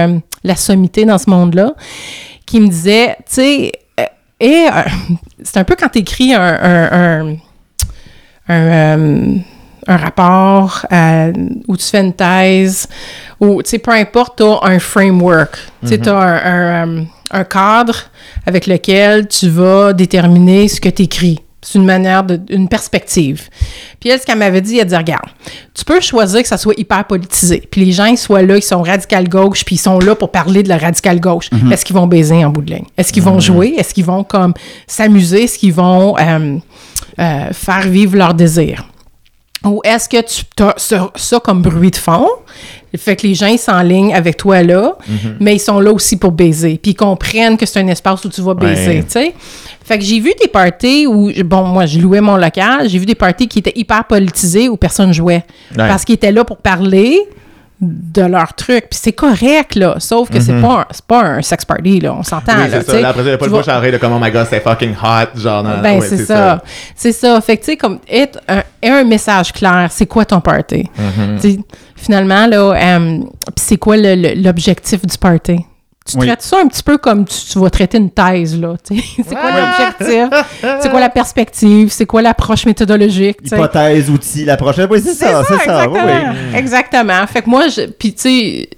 la sommité dans ce monde-là, qui me disait, tu sais, et c'est un peu quand tu écris un, un, un, un, un rapport euh, ou tu fais une thèse ou, tu sais, peu importe, tu as un framework. Tu sais, tu as un, un, un cadre avec lequel tu vas déterminer ce que tu écris. C'est une manière, de, une perspective. Puis elle, ce qu'elle m'avait dit, elle dit, regarde, tu peux choisir que ça soit hyper politisé. Puis les gens, ils soient là, ils sont radical gauche, puis ils sont là pour parler de la radical gauche. Est-ce qu'ils vont baiser en bout de ligne? Est-ce qu'ils vont jouer? Est-ce qu'ils vont comme s'amuser? Est-ce qu'ils vont euh, euh, faire vivre leur désir? Ou est-ce que tu as ça, ça comme bruit de fond? Fait que les gens, ils s'enlignent avec toi là, mais ils sont là aussi pour baiser. Puis ils comprennent que c'est un espace où tu vas baiser, Ouais. tu sais. Fait que j'ai vu des parties où, bon, moi, je louais mon local, j'ai vu des parties qui étaient hyper politisées où personne jouait. Parce qu'ils étaient là pour parler de leur truc. Puis c'est correct, là. Sauf que c'est pas, un- c'est pas un sex party, là. On s'entend, oui, là. ça. Là, après, il n'y a pas le bouche à de comme, oh my god, c'est fucking hot. Genre, ben, ouais, c'est ça. C'est ça. Fait que, tu sais, comme, être un, un message clair, c'est quoi ton party? Sais, Finalement, là, euh, c'est quoi l'objectif du party? Tu Oui. traites ça un petit peu comme tu, tu vas traiter une thèse, là. c'est quoi l'objectif? c'est quoi la perspective? C'est quoi l'approche méthodologique? Hypothèse, outil, la prochaine. Oui, c'est ça, c'est ça. exactement. oui. Exactement. Fait que moi, je, puis tu sais,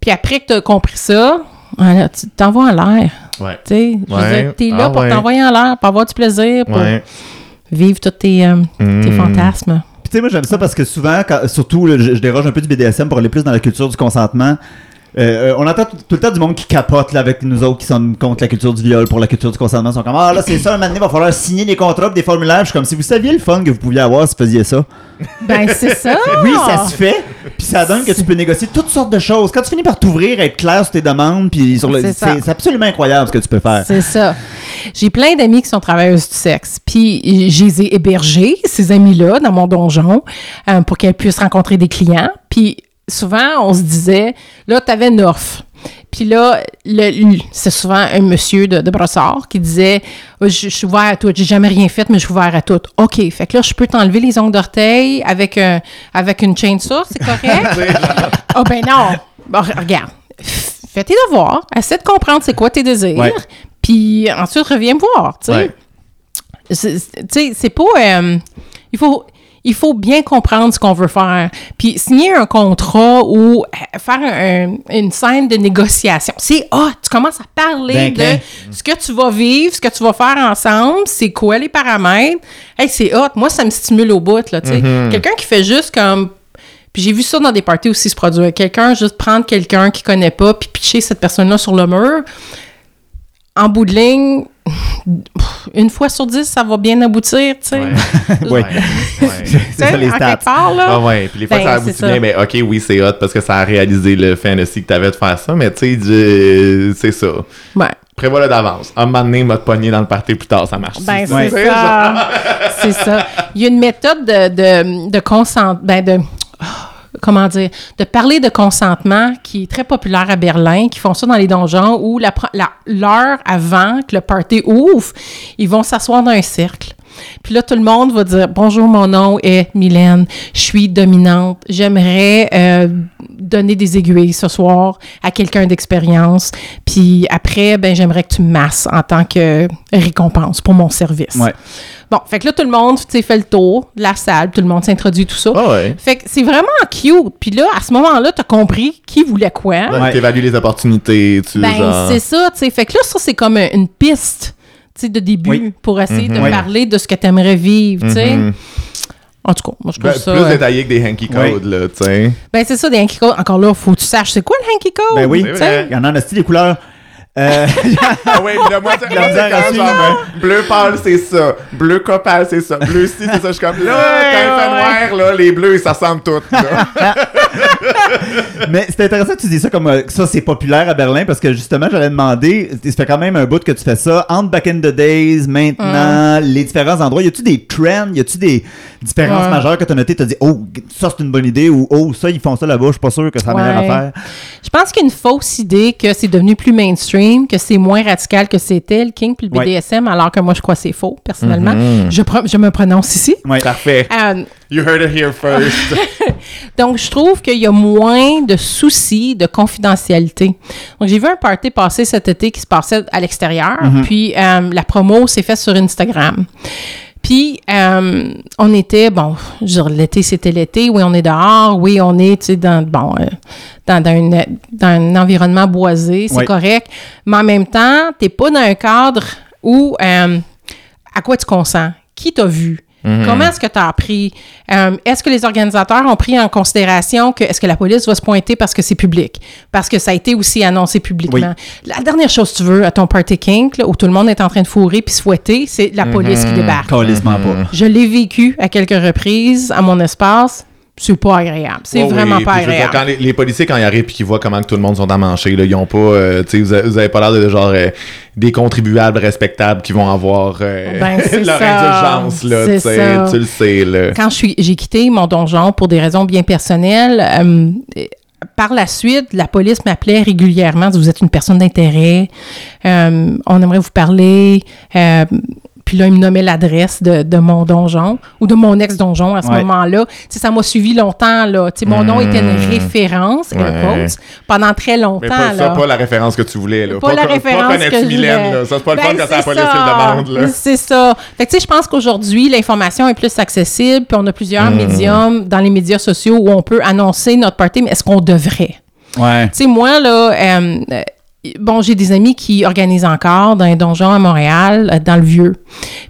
puis après que tu as compris ça, voilà, tu t'envoies en l'air. Ouais. Tu sais, je veux Ouais. dire, t'es là Ah pour ouais. t'envoyer en l'air, pour avoir du plaisir, pour vivre tous tes, euh, tes Mm. fantasmes. Puis tu sais, moi j'aime ça parce que souvent, surtout, je déroge un peu du BDSM pour aller plus dans la culture du consentement. Euh, euh, on entend tout, tout le temps du monde qui capote là, avec nous autres qui sont contre la culture du viol pour la culture du consentement. Ils sont comme Ah là, c'est ça, un moment donné, il va falloir signer des contrats, des formulaires. Je suis comme si vous saviez le fun que vous pouviez avoir si vous faisiez ça. Ben, c'est ça! Oui, ça se fait. Puis ça donne que tu peux négocier toutes sortes de choses. Quand tu finis par t'ouvrir, être clair sur tes demandes, puis sur le. C'est absolument incroyable ce que tu peux faire. C'est ça. J'ai plein d'amis qui sont travailleuses du sexe. Puis, je les ai hébergés, ces amis-là, dans mon donjon, euh, pour qu'elles puissent rencontrer des clients. Puis, souvent, on se disait, là, t'avais une offre. Puis là, c'est souvent un monsieur de, de Brossard qui disait je, je suis ouvert à tout, j'ai jamais rien fait, mais je suis ouvert à tout. OK, fait que là, je peux t'enlever les ongles d'orteil avec, un, avec une chainsaw, c'est correct? Ah ben non! Bon, re- regarde, fais tes devoirs, essaie de comprendre c'est quoi tes désirs, Ouais. puis ensuite reviens me voir, tu sais. Ouais. Tu sais, c'est pas... euh, il faut... Il faut bien comprendre ce qu'on veut faire. Puis signer un contrat ou euh, faire un- une scène de négociation. C'est ah, tu commences à parler Ben, de clair. ce que tu vas vivre, ce que tu vas faire ensemble, c'est quoi les paramètres. Hey, c'est hot. Moi, ça me stimule au bout, là, tu sais. Quelqu'un qui fait juste comme puis j'ai vu ça dans des parties aussi se produire. Quelqu'un, juste prendre quelqu'un qui connaît pas, puis pitcher cette personne-là sur le mur. En bout de ligne, une fois sur dix, ça va bien aboutir, tu sais. Oui. Ouais. Ouais. C'est ça les stats. part, là. Ah ouais, puis les fois Ben, que ça aboutit ça. bien, ben ok, oui, c'est hot parce que ça a réalisé le fantasy que t'avais de faire ça, mais tu sais, c'est ça. Ouais. Prévois-le d'avance. Un moment donné, m'a pogné dans le party plus tard, ça marche. Ben, c'est ça. c'est ça. Il y a une méthode de, de, de. Ben, de... Comment dire? De parler de consentement qui est très populaire à Berlin, qui font ça dans les donjons où l'heure avant que le party ouvre, ils vont s'asseoir dans un cercle. Puis là, tout le monde va dire Bonjour, mon nom est Mylène, je suis dominante, j'aimerais euh, donner des aiguilles ce soir à quelqu'un d'expérience. Puis après, ben, j'aimerais que tu me masses en tant que récompense pour mon service. Ouais. Bon, fait que là, tout le monde tu sais, fait le tour de la salle, tout le monde s'introduit, tout ça. Ah ouais. Fait que c'est vraiment cute. Puis là, à ce moment-là, tu as compris qui voulait quoi. Ouais. T'évalues les opportunités, tu Ben, genre- c'est ça, tu sais. Fait que là, ça, c'est comme un- une piste, de début Oui. pour essayer de Oui. parler de ce que tu aimerais vivre, tu sais. Mhm. En tout cas, moi, je trouve Ben, ça... plus euh, détaillé que des hanky codes, là, tu sais. Ben, c'est ça, des hanky codes. Encore là, faut que tu saches c'est quoi le hanky code. Ben oui. tu sais. Il y en a en a des couleurs. Euh, Ah ouais, là, moi, c'est genre, hein. bleu pâle, c'est ça. Bleu copal, c'est ça. Bleu ci, c'est ça. Je suis comme, là, quand il fait noir, là, les bleus, ça ressemble tous. Mais c'est intéressant que tu dis ça comme euh, ça, c'est populaire à Berlin parce que justement, j'allais demander, ça fait quand même un bout que tu fais ça. Entre back in the days, maintenant, les différents endroits, y a-tu des trends, y a-tu des différences Ouais. majeures que tu as notées, tu as dit, oh, ça c'est une bonne idée ou oh, ça ils font ça là-bas, je suis pas sûr que c'est la meilleure Ouais. affaire? Je pense qu'il y a une fausse idée que c'est devenu plus mainstream, que c'est moins radical que c'était, le King puis le Ouais. BDSM, alors que moi, je crois que c'est faux, personnellement. Mhm. je, je me prononce ici. Ouais. Parfait. Euh, You heard it here first. donc, je trouve qu'il y a moins de soucis de confidentialité. Donc, j'ai vu un party passer cet été qui se passait à l'extérieur, puis euh, la promo s'est faite sur Instagram. Puis, euh, on était, bon, dire, l'été, c'était l'été, oui, on est dehors, oui, on est, tu sais, dans, bon, euh, dans, dans, une- dans un environnement boisé, c'est Oui. correct, mais en même temps, t'es pas dans un cadre où, euh, à quoi tu consens? Qui t'a vu? Comment est-ce que tu as appris? Euh, est-ce que les organisateurs ont pris en considération que est-ce que la police va se pointer parce que c'est public? Parce que ça a été aussi annoncé publiquement. La dernière chose que tu veux à ton party kink, là, où tout le monde est en train de fourrer puis se fouetter, c'est la police qui débarque. Calissement pas. Je l'ai vécu à quelques reprises à mon espace. C'est pas agréable. C'est Ouais, vraiment oui, pas puis dire, agréable. quand les, les policiers, quand ils arrivent et qu'ils voient comment que tout le monde sont amanchés, là, ils ont pas, euh, tu sais, vous, avez- vous avez pas l'air de genre euh, des contribuables respectables qui vont avoir euh, Ben, leur ça. indulgence, là, tu sais, ça. tu le sais, là. quand je suis, j'ai quitté mon donjon pour des raisons bien personnelles, euh, par la suite, la police m'appelait régulièrement. Vous êtes une personne d'intérêt. on aimerait vous parler. Puis là, il me nommait l'adresse de, de mon donjon ou de mon ex-donjon à ce Ouais. moment-là. Tu sais, ça m'a suivi longtemps. Là. Tu sais, mon nom était une référence, air Ouais. quotes, pendant très longtemps. Mais pas, ça, pas la référence que tu voulais, là. Pas la référence connais-tu que je Mylène, voulais. là? Ça, c'est pas le Ben, fun quand la police demande. C'est ça. Fait que, tu sais, je pense qu'aujourd'hui, l'information est plus accessible, puis on a plusieurs Hmm. médiums dans les médias sociaux où on peut annoncer notre party, mais est-ce qu'on devrait? Ouais. Tu sais, moi, là, euh, euh, bon, j'ai des amis qui organisent encore dans un donjon à Montréal, euh, dans le Vieux.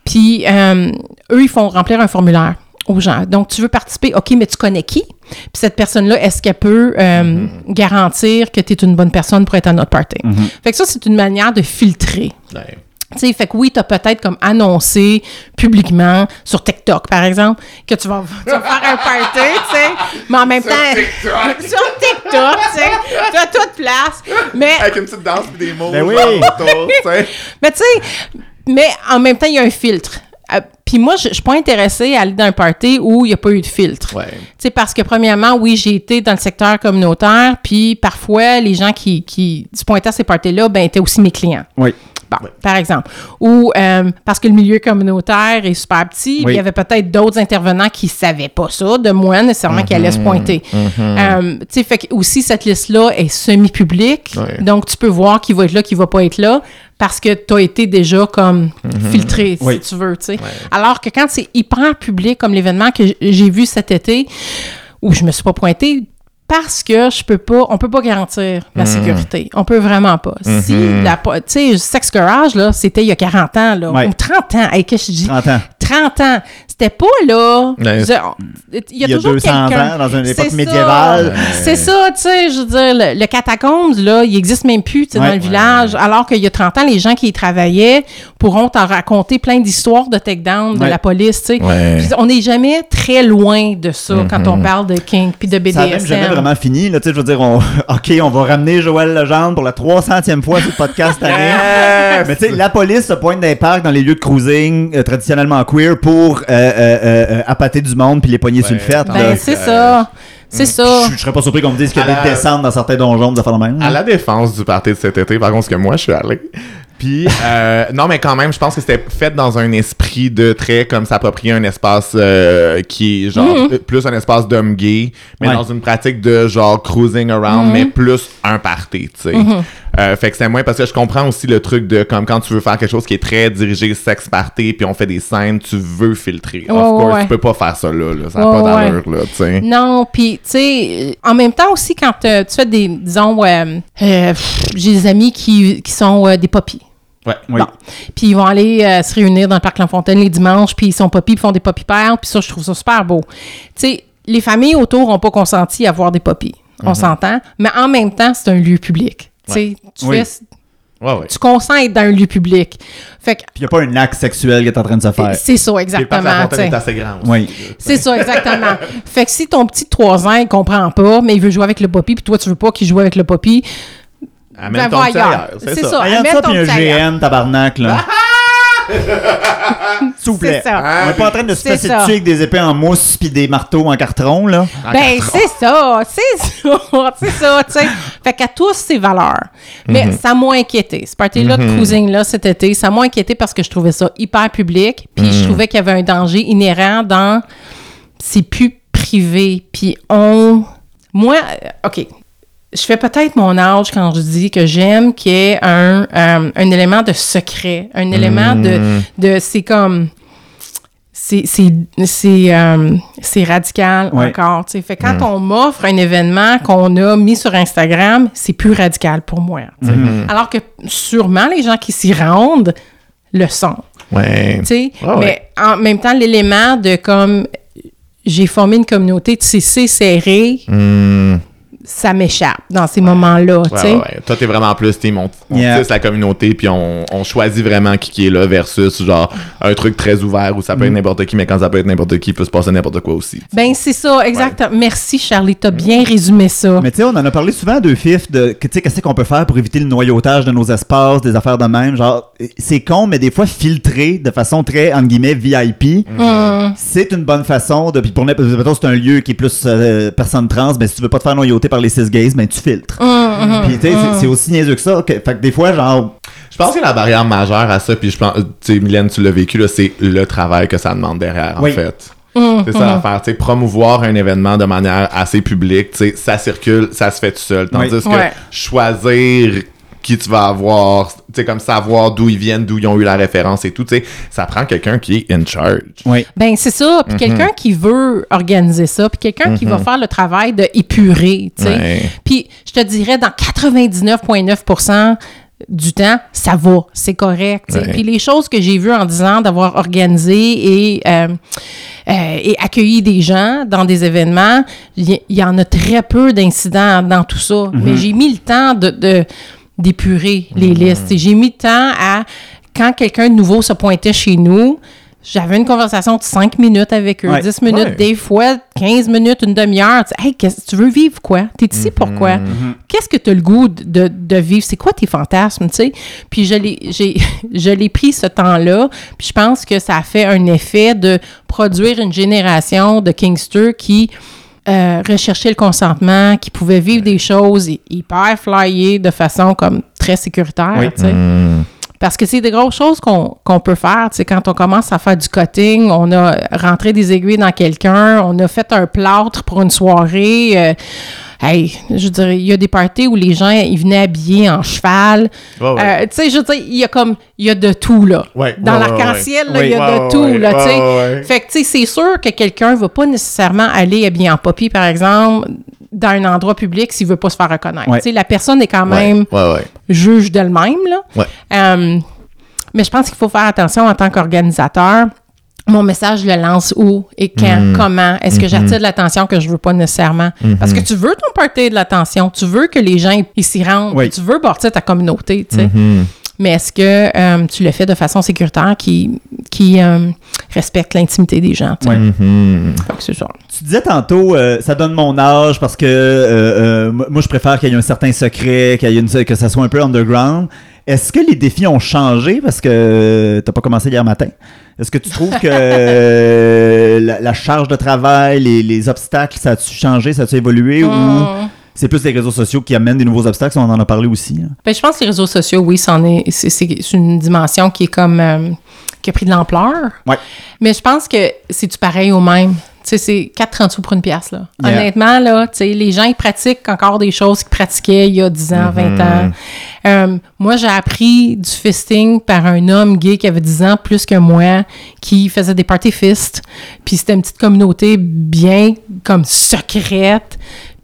Puis, euh, eux, ils font remplir un formulaire aux gens. Donc, tu veux participer, OK, mais tu connais qui? Puis cette personne-là, est-ce qu'elle peut euh, Mm-hmm. garantir que tu es une bonne personne pour être à notre party? Fait que ça, c'est une manière de filtrer. Ouais. Tu sais, fait que oui, tu as peut-être comme annoncé publiquement sur TikTok, par exemple, que tu vas, tu vas faire un party, tu sais, mais en même Sur temps, TikTok. sur TikTok, tu sais, tu as toute place, mais, Avec une petite danse et des mots. Ben oui. mais tu sais, mais en même temps, il y a un filtre. Euh, Puis moi, je je suis pas intéressée à aller dans un party où il n'y a pas eu de filtre. Ouais. Tu sais, parce que premièrement, oui, j'ai été dans le secteur communautaire, puis parfois, les gens qui, qui se pointaient à ces parties-là, ben, étaient aussi mes clients. Oui. Bon, par exemple. Ou euh, parce que le milieu communautaire est super petit, Oui. il y avait peut-être d'autres intervenants qui savaient pas ça de moi nécessairement qui allaient se pointer. Euh, tu sais, fait que aussi cette liste-là est semi-publique, donc tu peux voir qui va être là, qui va pas être là, parce que tu as été déjà comme filtré, Oui. si tu veux, tu sais. Alors que quand c'est hyper public comme l'événement que j'ai vu cet été, où je me suis pas pointée, parce que je peux pas, on peut pas garantir la sécurité. On peut vraiment pas. Si la, tu sais, Sex Garage, là, c'était il y a 40 ans, là, Ouais. ou 30 ans. Hey, qu'est-ce que je dis? 30 ans. 30 ans. C'était pas là. Ouais. Je Il y a, Il y a toujours 200 quelqu'un. ans, dans une époque médiévale. C'est ça, tu sais, je veux dire, le, le catacombes, là, il existe même plus, tu sais, Ouais. dans le village, alors qu'il y a 30 ans, les gens qui y travaillaient pourront t'en raconter plein d'histoires de takedown de la police, tu sais. On n'est jamais très loin de ça quand on parle de King puis de BDSM. Vraiment fini. Là, tu sais, je veux dire, on... OK, on va ramener Joël Legendre pour la 300e fois sur le podcast cette année. Yes! Mais tu sais, la police se pointe dans les parcs, dans les lieux de cruising euh, traditionnellement queer pour euh, euh, euh, appâter du monde puis les pogner sur le fait. Ben, c'est ça. C'est ça. Je, je serais pas surpris qu'on me dise qu'il y a À des la- descentes dans certains donjons de faire. À la défense du party de cet été, par contre, ce que moi, je suis allé. Puis, euh, non, mais quand même, je pense que c'était fait dans un esprit de très comme s'approprier un espace euh, qui est genre euh, plus un espace d'homme gay, mais Ouais. dans une pratique de genre cruising around, mais plus un party, tu sais. Euh, fait que c'est moins parce que je comprends aussi le truc de comme quand tu veux faire quelque chose qui est très dirigé sex party, puis on fait des scènes, tu veux filtrer. Ouais, of course, ouais. tu peux pas faire ça là, là. ça n'a pas ouais. d'allure, là, tu sais. Non, puis tu sais, en même temps aussi, quand tu fais des, disons, j'ai des amis qui, qui sont des poppies. Ouais. Oui. Bon. Puis ils vont aller euh, se réunir dans le parc L'Enfontaine les dimanches, puis ils sont poppies, puis font des poppies pères, puis ça, je trouve ça super beau. Tu sais, les familles autour n'ont pas consenti à voir des poppies. On s'entend. Mais en même temps, c'est un lieu public. Tu sais, tu Oui. fais... Ouais, ouais. Tu consens être dans un lieu public. Fait que Puis il n'y a pas un acte sexuel qui est en train de se faire. c'est ça, exactement. la fontaine t'sais. est assez aussi, Oui. C'est ça, exactement. fait que si ton petit de 3 ans, il comprend pas, mais il veut jouer avec le poppy, puis toi, tu veux pas qu'il joue avec le poppy, Amène Ben, ton ailleurs. C'est ça. Amène ça, ton puis un. GN, tabarnak, là. S'il vous plaît. C'est ça. On n'est pas en train de se passer dessus avec des épées en mousse puis des marteaux en carton, là. Ben, c'est ça, c'est ça, c'est ça, tu sais. Fait qu'à tous ses valeurs. Mais ça m'a inquiété. Ce party-là de cruising-là cet été, ça m'a inquiété parce que je trouvais ça hyper public. Puis je trouvais qu'il y avait un danger inhérent dans. C'est plus privé. Puis on. Moi, euh, OK. Je fais peut-être mon âge quand je dis que j'aime qu'il y ait un, euh, un élément de secret, un élément de, de c'est comme c'est euh, radical Ouais. encore tu sais fait quand on m'offre un événement qu'on a mis sur Instagram c'est plus radical pour moi sais. alors que sûrement les gens qui s'y rendent le sont Ouais. tu sais Ouais, ouais. mais en même temps l'élément de comme j'ai formé une communauté tissée serrée Hmm. Ça m'échappe dans ces moments-là tu Ouais, sais ouais, ouais. Toi, t'es vraiment plus, t'es mon, on Yeah. tisse la communauté, puis on, on choisit vraiment qui, qui est là versus genre un truc très ouvert où ça peut Mm. être n'importe qui, mais quand ça peut être n'importe qui, il peut se passer n'importe quoi aussi. ben c'est ça exactement merci Charlie t'as bien résumé ça Mais tu sais, on en a parlé souvent de FIF, de tu sais, qu'est-ce qu'on peut faire pour éviter le noyautage de nos espaces, des affaires de même. Genre, c'est con, mais des fois filtré de façon très, entre guillemets, VIP. Hum. C'est une bonne façon de. Puis pour c'est un lieu qui est plus euh, personne trans, mais si tu veux pas te faire noyauter par les cis gays, ben tu filtres. Hum, Puis tu sais, c'est- c'est aussi niaiseux que ça. que- fait que des fois, genre. Je pense que la barrière majeure à ça, puis je pense, tu sais, Mylène, tu l'as vécu, là, c'est le travail que ça demande derrière, en fait. Hum, C'est ça l'affaire, tu sais, promouvoir un événement de manière assez publique, tu sais, ça circule, ça se fait tout seul. Tandis Oui. que Ouais. choisir qui tu vas avoir, tu sais, comme savoir d'où ils viennent, d'où ils ont eu la référence et tout, tu sais, ça prend quelqu'un qui est in charge. Oui. Ben c'est ça, puis quelqu'un qui veut organiser ça, puis quelqu'un qui va faire le travail de épurer, tu sais. Ouais. Puis je te dirais dans 99,9% du temps, ça va, c'est correct. Ouais. Puis les choses que j'ai vues en disant d'avoir organisé et euh, euh, et accueilli des gens dans des événements, il y, en a très peu d'incidents dans tout ça. Mais j'ai mis le temps de, de- d'épurer les listes. Et J'ai mis le temps à quand quelqu'un de nouveau se pointait chez nous. J'avais une conversation de 5 minutes avec eux, Ouais. 10 minutes, Ouais. des fois 15 minutes, une demi-heure. Hey, qu'est-ce- tu veux vivre quoi? T'es ici pourquoi? Qu'est-ce que tu as le goût de, de vivre? C'est quoi tes fantasmes, tu sais? Puis je l'ai, j'ai, je l'ai pris ce temps-là, puis je pense que ça a fait un effet de produire une génération de Kingster qui euh, recherchait le consentement, qui pouvait vivre des choses hy- hyper flyées de façon comme très sécuritaire, Oui. sais. Parce que c'est des grosses choses qu'on peut faire. Tu sais, quand on commence à faire du cutting, on a rentré des aiguilles dans quelqu'un, on a fait un plâtre pour une soirée. euh, hey, je dirais, il y a des parties où les gens, ils venaient habillés en cheval. Ouais. Euh, tu sais, je veux dire, il y a comme, il y a de tout, là. Ouais, Dans ouais, l'arc-en-ciel, il y a de tout, là, tu sais. Fait que, tu sais, c'est sûr que quelqu'un va pas nécessairement aller habillé en poppy, par exemple, dans un endroit public s'il veut pas se faire reconnaître. Ouais. Tu sais, la personne est quand même ouais, ouais. juge d'elle-même. Euh, mais je pense qu'il faut faire attention en tant qu'organisateur. Mon message, je le lance où et quand, Mm. comment? Est-ce que j'attire de l'attention que je veux pas nécessairement? Mm-hmm. Parce que tu veux ton party de l'attention, tu veux que les gens ils s'y rendent, Oui. tu veux bâtir ta communauté, tu sais. Mais est-ce que euh, tu le fais de façon sécuritaire qui, qui euh, respecte l'intimité des gens, tu? Ouais. Mhm. Tu disais tantôt, euh, ça donne mon âge parce que euh, euh, moi, je préfère qu'il y ait un certain secret, qu'il y ait une, que ça soit un peu underground. Est-ce que les défis ont changé? Parce que euh, t'as pas commencé hier matin? Est-ce que tu trouves que euh, la, la charge de travail, les, les obstacles, ça a-tu changé, ça a-tu évolué ou Hum. C'est plus les réseaux sociaux qui amènent des nouveaux obstacles? On en a parlé aussi. hein. Ben, je pense que les réseaux sociaux, oui, c'en est, c'est, une dimension qui est comme, euh, qui a pris de l'ampleur. Ouais. Mais je pense que c'est du pareil au même. Tu sais, c'est 4,30 sous pour une pièce, là. Yeah. Honnêtement, là, tu sais, les gens, ils pratiquent encore des choses qu'ils pratiquaient il y a 10 ans, 20 ans. Euh, moi, j'ai appris du fisting par un homme gay qui avait 10 ans plus que moi, qui faisait des party fist. Puis c'était une petite communauté bien, comme, secrète.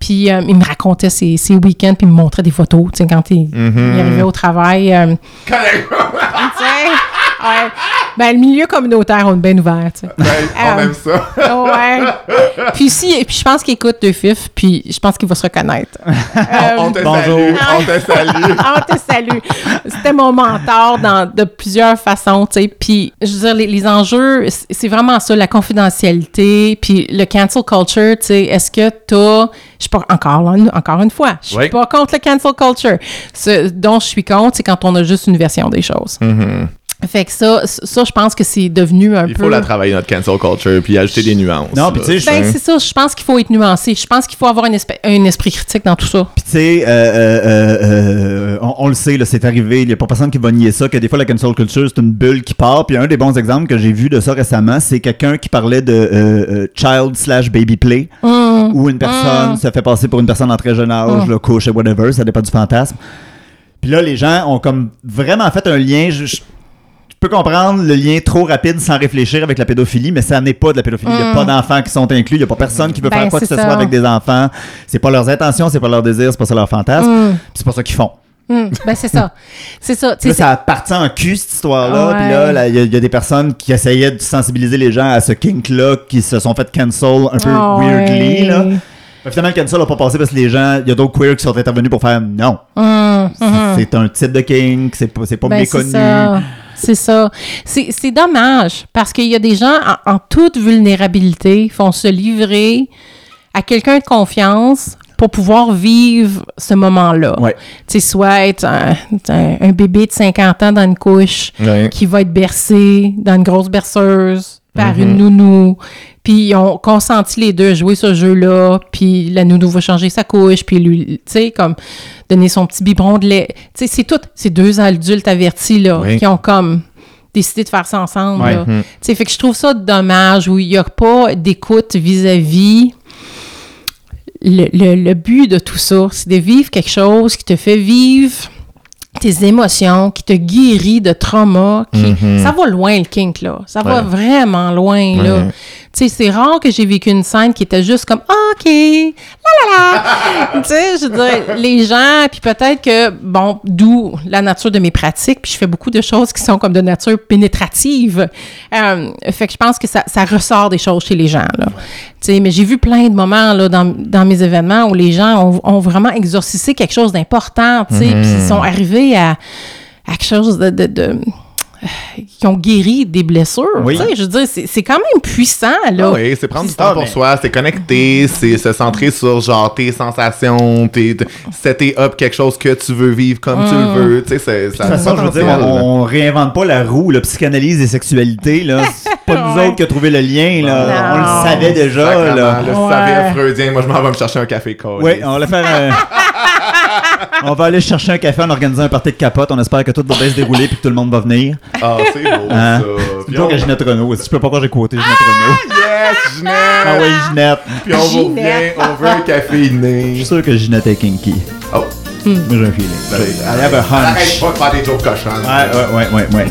Puis euh, il me racontait ses, ses week-ends, puis il me montrait des photos, tu sais, quand il, il arrivait au travail. euh, tu sais, Ouais. Ben, le milieu communautaire, on est bien ouvert, tu sais. Ben, on Euh, aime ça. Ouais. Puis si, puis je pense qu'il écoute deux fifs, puis je pense qu'il va se reconnaître. on te bonjour. salue. On te salue. On te salue. C'était mon mentor dans, de plusieurs façons, tu sais. Puis, je veux dire, les, les enjeux, c'est vraiment ça, la confidentialité, puis le cancel culture, tu sais. Est-ce que t'as... Je suis pas... Encore, là, encore une fois, je suis Oui. pas contre le cancel culture. Ce dont je suis contre, c'est quand on a juste une version des choses. Fait que ça, ça, je pense que c'est devenu un Il peu... faut la travailler, notre cancel culture, puis ajouter des nuances. Non, puis tu sais, je- Ben, c'est ça. Je pense qu'il faut être nuancé. Je pense qu'il faut avoir un, espè- un esprit critique dans tout ça. Puis tu sais, euh, euh, euh, on, on le sait, là, c'est arrivé, il n'y a pas personne qui va nier ça, que des fois la cancel culture, c'est une bulle qui part. Puis un des bons exemples que j'ai vu de ça récemment, c'est quelqu'un qui parlait de child slash baby play, où une personne se fait passer pour une personne en très jeune âge, là, couche et whatever, ça dépend du fantasme. Puis là, les gens ont comme vraiment fait un lien. Je, je- je peux comprendre le lien trop rapide sans réfléchir avec la pédophilie, mais ça n'est pas de la pédophilie. Il n'y a pas d'enfants qui sont inclus. Il n'y a pas personne qui veut Ben, faire quoi que ce soit avec des enfants. C'est pas leurs intentions, c'est pas leurs désirs, c'est pas ça leur fantasme. Puis C'est pas ça qu'ils font. Hum, ben, c'est ça. C'est ça. Là, ça a parti en cul, cette histoire-là. Puis là, il y, a- il y a des personnes qui essayaient de sensibiliser les gens à ce kink-là, qui se sont fait cancel un peu Ah weirdly. ouais. Là. Mais finalement, le cancel n'a pas passé parce que les gens, il y a d'autres queers qui sont intervenus pour faire non. C'est- hum. C'est un type de kink, c'est pas, pas Ben, méconnu. C'est ça. C'est dommage parce qu'il y a des gens en, en toute vulnérabilité font se livrer à quelqu'un de confiance pour pouvoir vivre ce moment-là. Ouais. Tu sais, soit être un, un- un bébé de 50 ans dans une couche Ouais. qui va être bercé dans une grosse berceuse par Mhm. une nounou. Puis ils ont consenti les deux à jouer ce jeu-là. Puis la nounou va changer sa couche. Puis lui, tu sais, comme donner son petit biberon de lait. Tu sais, c'est tout. C'est deux adultes avertis, là, Oui. qui ont comme décidé de faire ça ensemble. Ouais. là. Tu sais, fait que je trouve ça dommage où il n'y a pas d'écoute vis-à-vis. Le, le- le but de tout ça, c'est de vivre quelque chose qui te fait vivre tes émotions, qui te guérit de traumas, qui... ça va loin le kink là, ça va Ouais. vraiment loin là. Ouais. Tu sais, c'est rare que j'ai vécu une scène qui était juste comme OK, la la la. tu sais, je veux dire, les gens, puis peut-être que bon, d'où la nature de mes pratiques, puis je fais beaucoup de choses qui sont comme de nature pénétrative. Euh, fait que je pense que ça, ça ressort des choses chez les gens là. Tu sais, mais j'ai vu plein de moments là dans, dans mes événements où les gens ont, ont vraiment exorcisé quelque chose d'important, tu sais, puis ils sont arrivés à, à quelque chose de, de, de- qui ont guéri des blessures. Oui. Je veux dire, c'est c'est quand même puissant, là. Ah oui, c'est prendre du Ah, temps pour mais- soi, c'est connecter, c'est se centrer sur genre tes sensations, tes, t- setter up quelque chose que tu veux vivre comme tu le veux. Tu sais, c'est- ça façon, je veux dire, on, on réinvente pas la roue, la psychanalyse et sexualité, là. C'est pas nous autres qui a trouvé le lien, là. Non. On le savait déjà, Sacrement, là. Le Ouais. savait freudien, moi je m'en vais me chercher un café cold. Oui, on va faire un- On va aller chercher un café en organisant un party de capote. On espère que tout va bien se dérouler puis que tout le monde va venir. Ah, c'est beau Hein? ça. C'est à Ginette Renault. Je peux pas croire que j'ai quoté Ginette Renault. Yes, Ginette! Ah oui, Ginette. Puis on Ginette. revient, on veut un café Je suis sûr que Ginette est kinky. Oh, Moi, j'ai un feeling. I have a arrête hunch. pas de faire des jokes cochonnes. Ouais, ouais, ouais, ouais, ouais.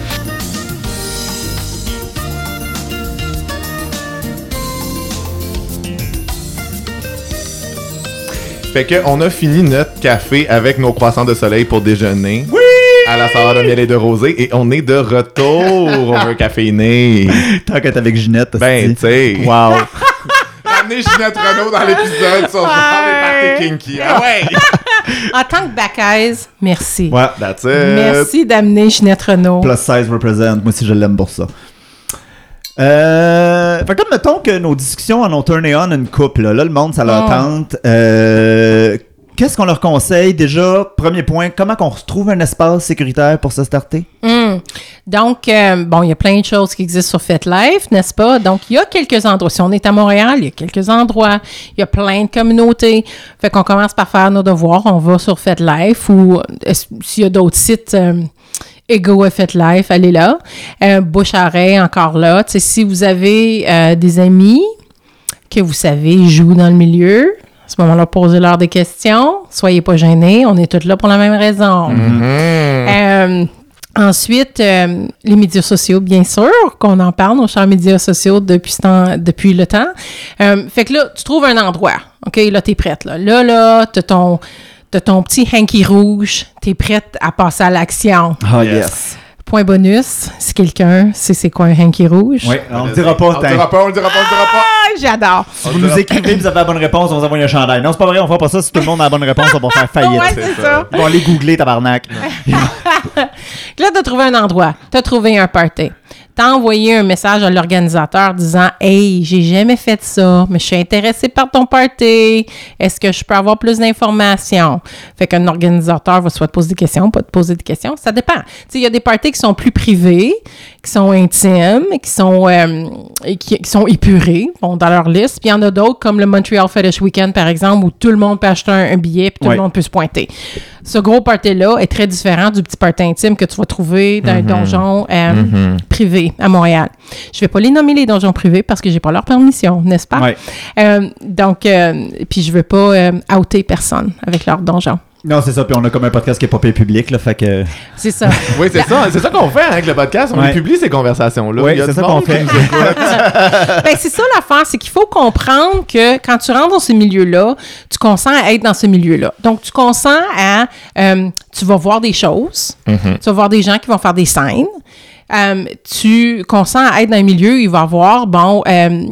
Fait que on a fini notre café avec nos croissants de soleil pour déjeuner. Oui! À la saveur de miel et de rosé. Et on est de retour. on veut un café inné. Tant que t'es avec Ginette, Ben, tu sais. Wow. Ramenez Ginette Renault dans l'épisode sur les parties kinky. Ah ouais! En tant que backaise, merci. Ouais. That's it. Merci d'amener Ginette Renault. Plus size represent. Moi aussi, je l'aime pour ça. Euh, fait que là, mettons que nos discussions en ont tourné on une couple. Là, Là, le monde, ça leur Oh. tente. Euh, Qu'est-ce qu'on leur conseille? Déjà, premier point, comment qu'on retrouve un espace sécuritaire pour se starter? Hum. Donc, euh, bon, il y a plein de choses qui existent sur FetLife, n'est-ce pas? Donc, il y a quelques endroits. Si on est à Montréal, il y a quelques endroits. Il y a plein de communautés. Fait qu'on commence par faire nos devoirs. On va sur FetLife ou euh, s'il y a d'autres sites. Ego et FetLife, allez là. Euh, Bouche à oreille, encore là. Si vous avez euh, des amis que vous savez jouent dans le milieu, à ce moment-là, posez-leur des questions. Soyez pas gênés. On est tous là pour la même raison. Euh, ensuite, euh, les médias sociaux, bien sûr, qu'on en parle, nos chers médias sociaux depuis, ce temps- depuis le temps. Euh, fait que là, tu trouves un endroit. OK, là, t'es prête. Là, là, là t'as ton, t'as ton petit hanky rouge. T'es prête à passer à l'action. Ah, Yes. yes. point bonus, si quelqu'un sait c'est quoi un hanky rouge? Oui, on ne dira pas. On le dira pas, on le dira pas, on le dira pas. Ah, j'adore. Si vous nous écrivez, vous avez la bonne réponse, on vous envoie un chandail. Non, c'est pas vrai, on fera pas ça. Si tout le monde a la bonne réponse, on va faire faillite. Ouais, c'est ça. ça. Ils vont aller googler, tabarnak. Là, t'as trouvé un endroit, t'as trouvé un party. T'as envoyé un message à l'organisateur disant Hey, j'ai jamais fait ça, mais je suis intéressé par ton party. Est-ce que je peux avoir plus d'informations? Fait qu'un organisateur va soit te poser des questions, pas te poser des questions. Ça dépend. Tu sais, il y a des parties qui sont plus privés, qui sont intimes, qui sont, euh, et qui, qui sont épurés, bon, dans leur liste. Puis il y en a d'autres, comme le Montreal Fetish Weekend, par exemple, où tout le monde peut acheter un, un billet, puis tout Ouais. le monde peut se pointer. Ce gros party-là est très différent du petit party intime que tu vas trouver dans un donjon euh, privé à Montréal. Je vais pas les nommer les donjons privés parce que j'ai pas leur permission, n'est-ce pas? Ouais. Euh, donc, puis je veux pas outer personne avec leur donjon. Non, c'est ça. Puis on a comme un podcast qui est pas payé public, là. Fait que. C'est ça. Oui, c'est ça. C'est ça qu'on fait hein, avec le podcast. On Ouais. publie, ces conversations-là. Oui, c'est ça qu'on fait. ben, c'est ça l'affaire, c'est qu'il faut comprendre que quand tu rentres dans ce milieu-là, tu consens à être dans ce milieu-là. Donc, tu consens à... euh, tu vas voir des choses, tu vas voir des gens qui vont faire des scènes, euh, tu consens à être dans un milieu où il va y avoir, bon, euh,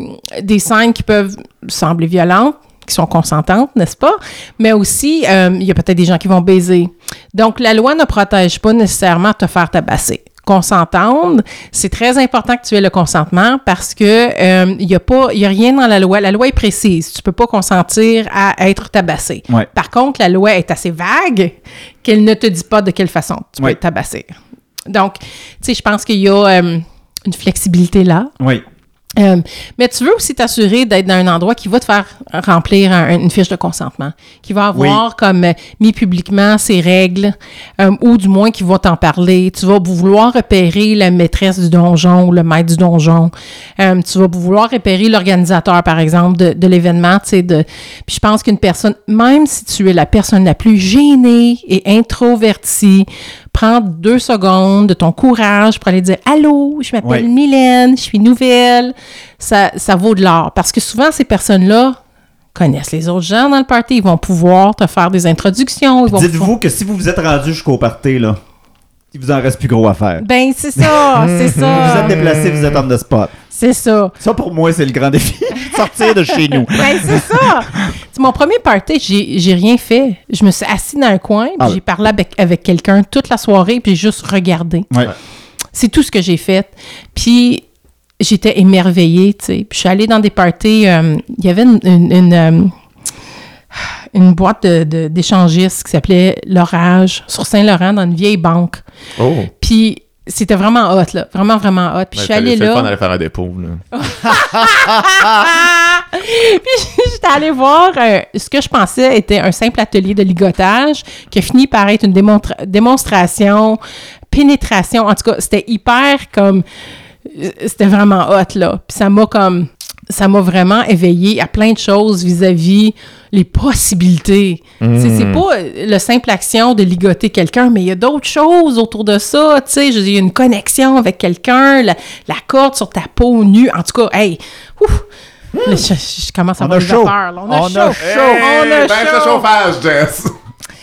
des scènes qui peuvent sembler violentes, qui sont consentantes, n'est-ce pas? Mais aussi, euh, il y a peut-être des gens qui vont baiser. Donc, la loi ne protège pas nécessairement te faire tabasser. Qu'on s'entende, c'est très important que tu aies le consentement parce que euh, il y a pas, il y a rien dans la loi. La loi est précise. Tu peux pas consentir à être tabassé. Ouais. Par contre, la loi est assez vague qu'elle ne te dit pas de quelle façon tu peux être tabassé. Donc, tu sais, je pense qu'il y a euh, une flexibilité là. Oui. Euh, mais tu veux aussi t'assurer d'être dans un endroit qui va te faire remplir un- une fiche de consentement, qui va avoir comme euh, mis publiquement ses règles, euh, ou du moins qui va t'en parler. Tu vas vouloir repérer la maîtresse du donjon ou le maître du donjon. Tu vas vouloir repérer l'organisateur, par exemple, de, de l'événement. Tu sais, de... Puis je pense qu'une personne, même si tu es la personne la plus gênée et introvertie, prends deux secondes de ton courage pour aller dire Allô, je m'appelle Ouais. Mylène, je suis nouvelle. Ça, ça vaut de l'or. Parce que souvent, ces personnes-là connaissent les autres gens dans le party. Ils vont pouvoir te faire des introductions. Pouvoir- Dites-vous que si vous vous êtes rendu jusqu'au party, là, il vous en reste plus gros à faire. Ben, c'est ça, c'est Vous ça. êtes déplacé, vous êtes on the spot. C'est ça. Ça, pour moi, c'est le grand défi. Sortir de chez nous. Ben, c'est ça. C'est mon premier party, j'ai rien fait. Je me suis assis dans un coin, puis Ah j'ai parlé avec, avec quelqu'un toute la soirée, puis j'ai juste regardé. Ouais. C'est tout ce que j'ai fait. Puis j'étais émerveillée, tu sais. Puis je suis allée dans des parties. euh, Il y avait une, une, une, euh, une boîte de- de- d'échangistes qui s'appelait L'Orage sur Saint-Laurent dans une vieille banque. Oh. Puis c'était vraiment hot, là. Vraiment, vraiment hot. Puis je suis allée le fun là. d'aller faire un dépôt. Là. Puis j'étais allée voir euh, ce que je pensais était un simple atelier de ligotage qui a fini par être une démonstra- démonstration, pénétration. En tout cas, c'était hyper comme. euh, C'était vraiment hot, là. Puis ça m'a comme. Ça m'a vraiment éveillé à plein de choses vis-à-vis les possibilités. C'est pas euh, le simple action de ligoter quelqu'un, mais il y a d'autres choses autour de ça. Tu sais, a une connexion avec quelqu'un, la, la corde sur ta peau nue. En tout cas, hey, ouf, Là, je, je commence à On avoir a des chaud. vapeurs, là. On a On a chaud. chaud. On a ben, chaud. chauffage, Jess.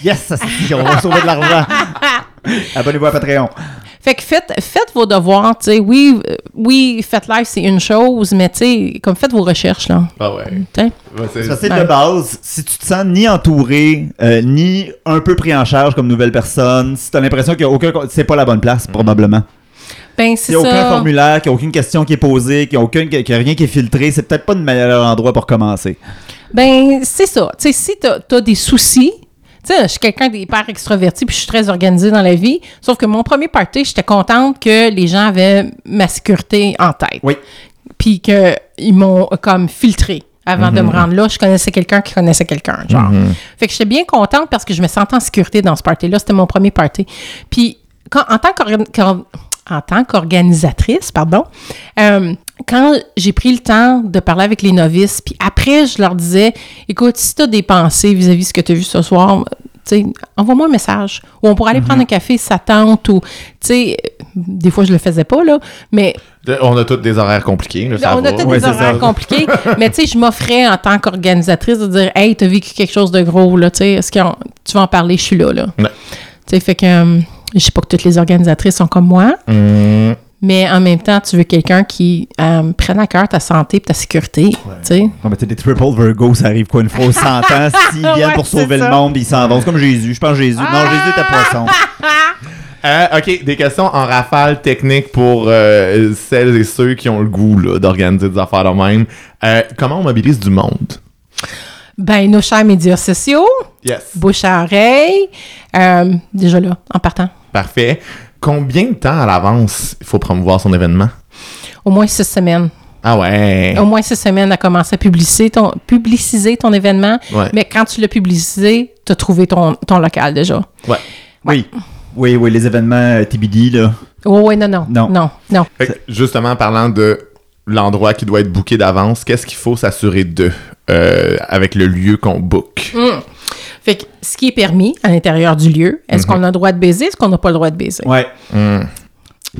Yes, ça, c'est- on va sauver de l'argent. Abonnez-vous à Patreon. Fait que faites, faites vos devoirs, tu sais. Oui, euh, oui, faites live, c'est une chose, mais tu sais, comme faites vos recherches, là. Ah ouais. Tu sais. Ouais, c'est- Ça, c'est Ouais. de base. Si tu te sens ni entouré, euh, ni un peu pris en charge comme nouvelle personne, si tu as l'impression qu'il y a aucun. C'est pas la bonne place, probablement. Ben, c'est S'il n'y a aucun ça. formulaire, qu'il n'y a aucune question qui est posée, qu'il n'y a, y a rien qui est filtré, c'est peut-être pas le meilleur endroit pour commencer. Ben, c'est ça. Tu sais, si t'as as des soucis, tu sais, je suis quelqu'un d'hyper extraverti puis je suis très organisée dans la vie. Sauf que mon premier party, j'étais contente que les gens avaient ma sécurité en tête. Oui. Puis qu'ils m'ont comme filtré. Avant de me rendre là, je connaissais quelqu'un qui connaissait quelqu'un, genre. Fait que j'étais bien contente parce que je me sentais en sécurité dans ce party-là. C'était mon premier party. Puis, quand, en tant qu'organ- qu'or- en tant qu'organisatrice, pardon, euh, quand j'ai pris le temps de parler avec les novices, puis après, je leur disais, écoute, si tu as des pensées vis-à-vis de ce que tu as vu ce soir, tu sais, envoie-moi un message. Ou on pourrait aller prendre un café si ça tente, ou, tu sais, des fois, je le faisais pas, là, mais On a tous des horaires compliqués. Là, ça on a Ouais, des horaires ça. compliqués, mais tu sais, je m'offrais en tant qu'organisatrice de dire Hey, t'as vécu quelque chose de gros, là, tu sais, est-ce que tu vas en parler, je suis là, là. Ouais. Tu sais, fait que euh, Je sais pas que toutes les organisatrices sont comme moi, Hum, mais en même temps, tu veux quelqu'un qui euh, prenne à cœur ta santé et ta sécurité. tu sais. Non, mais tu sais, des triple Virgo, ça arrive quoi? Une fois aux 100 ans? S'ils viennent Ouais, pour sauver le monde, ils s'en vont. C'est comme Jésus. Je pense Jésus. Non, Jésus était poisson. Euh, ok, des questions en rafale technique pour euh, celles et ceux qui ont le goût là, d'organiser des affaires de même. Euh, comment on mobilise du monde? Ben, nos chers médias sociaux, Yes. bouche à oreille, euh, déjà là, en partant. Parfait. Combien de temps à l'avance il faut promouvoir son événement? Au moins six semaines. Ah ouais. Au moins six semaines à commencer à publiciser ton, publiciser ton événement. Ouais. Mais quand tu l'as publicisé, tu as trouvé ton, ton local déjà. Ouais. Oui. Oui, oui, les événements euh, TBD, là. Oh, oui, non, non. Non. Non, non. Fait que, justement, parlant de l'endroit qui doit être booké d'avance, qu'est-ce qu'il faut s'assurer de euh, avec le lieu qu'on book? Hum. Fait que ce qui est permis à l'intérieur du lieu, est-ce qu'on a le droit de baiser, est-ce qu'on n'a pas le droit de baiser? Ouais. Hum.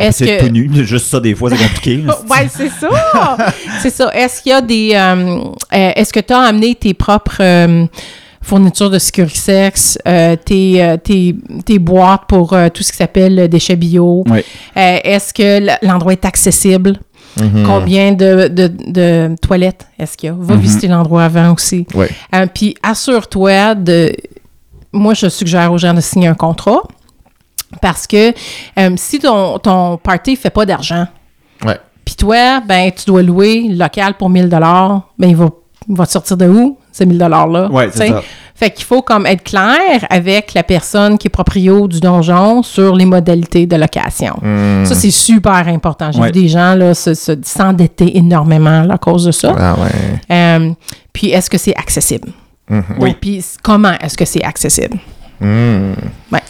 Est-ce C'est que... tout nu. Juste ça, des fois, c'est compliqué. Ouais, c'est ça. c'est ça. Est-ce qu'il y a des. euh, euh, Est-ce que tu as amené tes propres euh, fournitures de sécurité-sexe, euh, tes, tes, tes boîtes pour euh, tout ce qui s'appelle déchets bio? Ouais. Euh, Est-ce que l'endroit est accessible? Mhm. Combien de, de, de toilettes est-ce qu'il y a? Va visiter l'endroit avant aussi. Euh, Puis assure-toi de. Moi, je suggère aux gens de signer un contrat parce que euh, si ton, ton party ne fait pas d'argent, Ouais. puis toi, ben, tu dois louer le local pour 1000 dollars. Ben, il va, il va te sortir de où, ces 1000 dollars-là? Ouais, c'est T'sais? ça. Fait qu'il faut comme être clair avec la personne qui est proprio du donjon sur les modalités de location. Ça, c'est super important. J'ai Ouais. vu des gens là, se, se- s'endetter énormément là, à cause de ça. Ah ouais. Euh, puis, est-ce que c'est accessible? Oui. Donc, Puis, comment est-ce que c'est accessible? Hum. Ouais.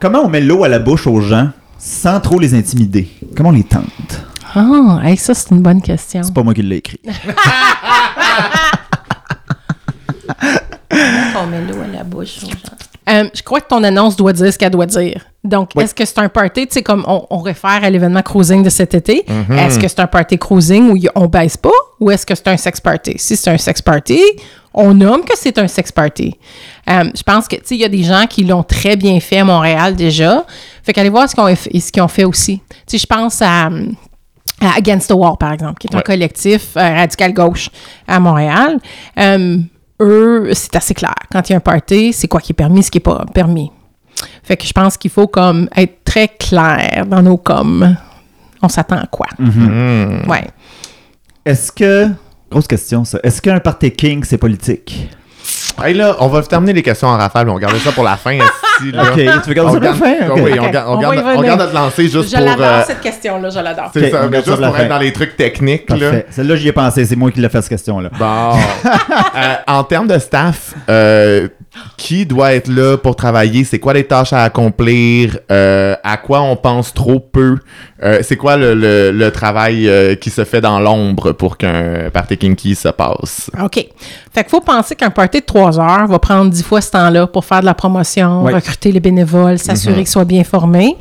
Comment on met l'eau à la bouche aux gens sans trop les intimider? Comment on les tente? Ah, hey, ça, c'est une bonne question. C'est pas moi qui l'ai écrit. qu'on met l'eau à la bouche aux gens. Euh, je crois que ton annonce doit dire ce qu'elle doit dire. Donc, Oui. est-ce que c'est un party, tu sais, comme on, on réfère à l'événement cruising de cet été, Mm-hmm. est-ce que c'est un party cruising où y- on baisse pas ou est-ce que c'est un sex party? Si c'est un sex party, on nomme que c'est un sex party. Euh, je pense que, tu sais, il y a des gens qui l'ont très bien fait à Montréal déjà. Fait qu'allez voir ce qu'ils ont, eff- ce qu'ils ont fait aussi. Tu sais, je pense à à Against the Wall, par exemple, qui est un collectif euh, radical gauche à Montréal. Euh, eux, c'est assez clair. Quand il y a un party, c'est quoi qui est permis, ce qui n'est pas permis. Fait que je pense qu'il faut comme être très clair dans nos comme. On s'attend à quoi? Ouais. Est-ce que. Grosse question, ça. Est-ce qu'un party king, c'est politique? Hey là, on va terminer les questions en rafale, mais on garde ça pour la fin. esti, là. Ok, tu veux garder ça pour la fin? Ah Ok. Oui, on, Ok, garde, on, on garde, on juste Je pour. l'adore, euh, cette question-là, je l'adore. C'est ça, on mais juste pour la pour être fin. dans les trucs techniques. Là. Celle-là, j'y ai pensé. C'est moi qui l'ai fait, cette question-là. Bon. Euh, en termes de staff, euh, qui doit être là pour travailler? C'est quoi les tâches à accomplir? Euh, à quoi on pense trop peu? Euh, c'est quoi le, le- le travail euh, qui se fait dans l'ombre pour qu'un party kinky se passe? OK. Fait qu'il faut penser qu'un party de trois heures va prendre dix fois ce temps-là pour faire de la promotion, recruter les bénévoles, s'assurer qu'ils soient bien formés.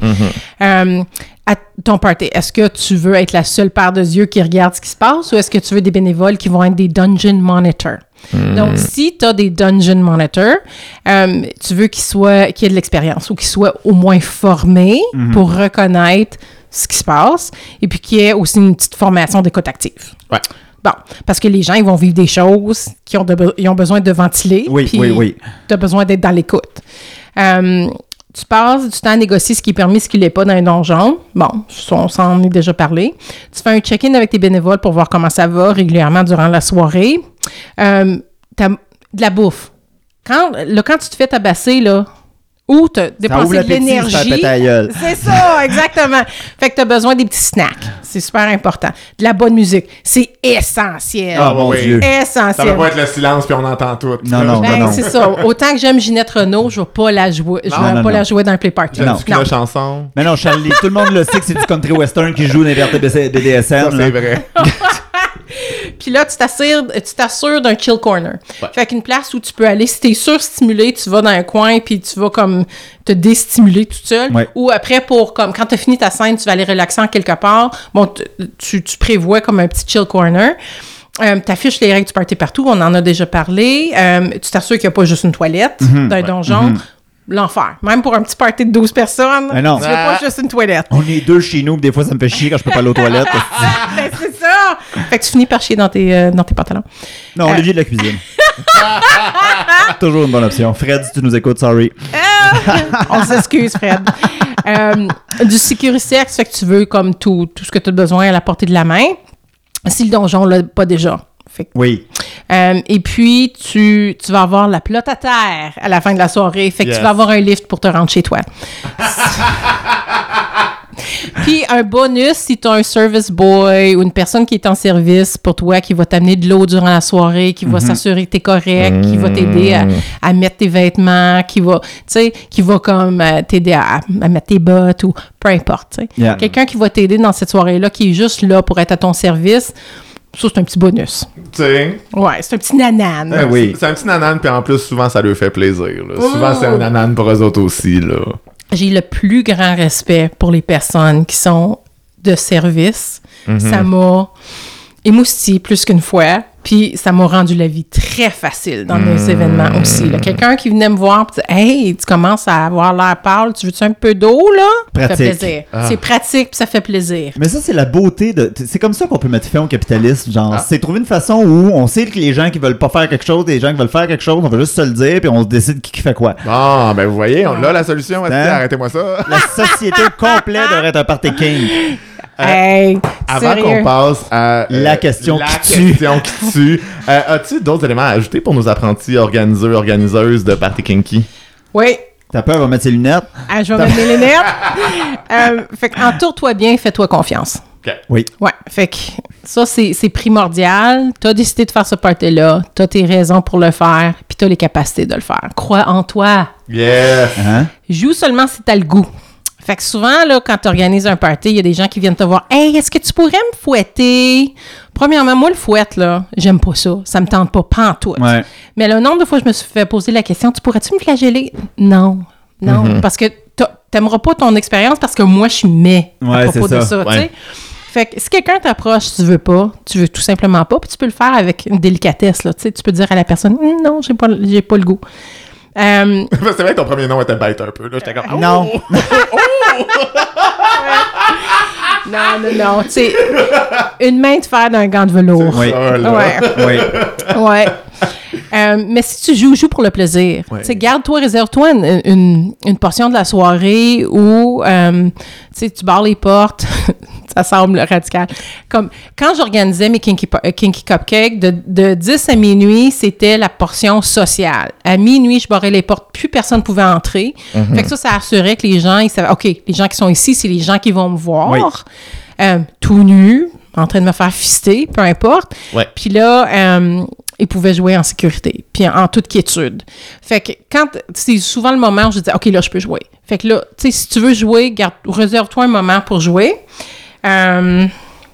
Euh, à ton party, est-ce que tu veux être la seule paire de yeux qui regarde ce qui se passe ou est-ce que tu veux des bénévoles qui vont être des dungeon monitors? Donc, si tu as des dungeon monitors, euh, tu veux qu'ils soient, qu'ils aient de l'expérience ou qu'ils soient au moins formés pour reconnaître ce qui se passe et puis qu'il y ait aussi une petite formation d'écoute active. Ouais. Bon, parce que les gens, ils vont vivre des choses qui ont, de ils ont besoin de ventiler. Oui, oui, oui. Tu as besoin d'être dans l'écoute. Euh, tu passes du temps à négocier ce qui est permis, ce qui l'est pas dans un donjon. Bon, on s'en est déjà parlé. Tu fais un check-in avec tes bénévoles pour voir comment ça va régulièrement durant la soirée. Euh, de la bouffe. Quand, là, quand tu te fais tabasser, là, ou Ça ouvre dépensé de ça l'énergie. C'est ça, exactement. fait que tu as besoin des petits snacks. C'est super important. De la bonne musique. C'est essentiel. Ah, mon oui. Dieu. Ça Essentiel. va pas être le silence puis on entend tout. Non, non, Ben, non. c'est ça. Autant que j'aime Ginette Renault, je vais pas la jouer. Je Non, vais non, pas non. la jouer dans un play party. J'aime Non. la chanson? Mais non, Charlie, tout le monde le sait que c'est du country western qui joue dans les BDSM. Ça, c'est vrai. Puis là, tu t'assures, d'un chill corner. Fait qu'une place où tu peux aller, si t'es surstimulé, tu vas dans un coin puis tu vas comme te déstimuler tout seul. Ouais. Ou après, pour comme quand t'as fini ta scène, tu vas aller relaxer en quelque part. Bon, tu, tu prévois comme un petit chill corner. Euh, t'affiches les règles du party partout, on en a déjà parlé. Euh, tu t'assures qu'il n'y a pas juste une toilette Mhm. d'un donjon. L'enfer. Même pour un petit party de 12 personnes, Mais non. tu veux pas juste une toilette. On est deux chez nous, puis des fois, ça me fait chier quand je peux pas aller aux toilettes. Ben, c'est ça! Fait que tu finis par chier dans tes, euh, dans tes pantalons. non, Olivier de la cuisine. Toujours une bonne option. Fred, si tu nous écoutes, sorry. On s'excuse, Fred. Euh, du sécurisex, fait que tu veux comme tout, tout ce que tu as besoin à la portée de la main. Si le donjon l'a pas déjà. Fait que- Oui. euh, et puis, tu, tu vas avoir la pelote à terre à la fin de la soirée. Fait que Yes. tu vas avoir un lift pour te rendre chez toi. Puis un bonus, si tu as un service boy ou une personne qui est en service pour toi, qui va t'amener de l'eau durant la soirée, qui va s'assurer que tu es correct, qui va t'aider à, à mettre tes vêtements, qui va, tu sais, qui va comme euh, t'aider à, à mettre tes bottes ou peu importe. Yeah. Quelqu'un qui va t'aider dans cette soirée-là, qui est juste là pour être à ton service, ça, c'est un petit bonus. Tu sais, Ouais, c'est un petit nanan. Ah oui. c'est un petit nanan, puis en plus, souvent, ça leur fait plaisir. là. Oh. Souvent, c'est un nanan pour eux autres aussi. Là. J'ai le plus grand respect pour les personnes qui sont de service. Ça m'a émoustillé plus qu'une fois. Puis ça m'a rendu la vie très facile dans mes événements aussi. là. Quelqu'un qui venait me voir et dit Hey, tu commences à avoir l'air pâle, tu veux-tu un peu d'eau là? Ça Pratique. fait plaisir. C'est pratique puis ça fait plaisir. Mais ça, c'est la beauté de. C'est comme ça qu'on peut mettre fin au capitalisme. Genre, Ah. c'est trouver une façon où on sait que les gens qui veulent pas faire quelque chose, les gens qui veulent faire quelque chose, on va juste se le dire, puis on se décide qui, qui fait quoi. Bon, ben vous voyez, on a la solution. Hein? Arrêtez-moi ça. La société complète devrait être un party king. Hey, Avant qu'on passe à euh, La question la qui tue. question qui tue, euh, as-tu d'autres éléments à ajouter pour nos apprentis organiseurs, organiseuses de Party Kinky? Oui. T'as peur, on va mettre ses lunettes? Ah, je vais mettre mes lunettes. Euh, fait entoure-toi bien, fais-toi confiance. Ok. Oui. Ouais, fait que ça, c'est primordial. T'as décidé de faire ce party-là, t'as tes raisons pour le faire, puis t'as les capacités de le faire. Crois en toi. Yes! Hein? Joue seulement si t'as le goût. Fait que souvent, là, quand tu organises un party, il y a des gens qui viennent te voir. Hey, est-ce que tu pourrais me fouetter? Premièrement, moi, le fouette, là, j'aime pas ça. Ça me tente pas, pas en tout. Ouais. Mais le nombre de fois, je me suis fait poser la question Tu pourrais-tu me flageller? Non. Non. Parce que t'a- t'aimeras pas ton expérience parce que moi, je suis mais à Ouais, propos de ça. Ouais. Fait que si quelqu'un t'approche, tu veux pas, tu veux tout simplement pas, puis tu peux le faire avec une délicatesse. Là, tu sais, tu peux dire à la personne Non, j'ai pas, j'ai pas le goût. Euh, c'est vrai que ton premier nom était bête un peu. Là. J'étais comme. Non. non, non, non. Tu sais, une main de fer d'un gant de velours. Oui. Ça. Ouais. Oui. Ouais. Euh, mais si tu joues, joue pour le plaisir. Ouais. Tu sais, garde-toi, réserve-toi une, une, une portion de la soirée où euh, tu barres les portes. ça semble radical. Comme quand j'organisais mes Kinky, euh, Kinky Cupcakes, de, de 10 à minuit, c'était la portion sociale. À minuit, je barrais les portes, plus personne pouvait entrer. Fait que ça, ça assurait que les gens, ils savaient, OK, les gens qui sont ici, c'est les gens qui vont me voir. Oui. Euh, tout nu, en train de me faire fister, peu importe. Ouais. Puis là, euh, ils pouvaient jouer en sécurité, puis en, en toute quiétude. Fait que quand c'est souvent le moment où je dis OK, là, je peux jouer. Fait que là, tu sais, si tu veux jouer, réserve-toi un moment pour jouer. Euh,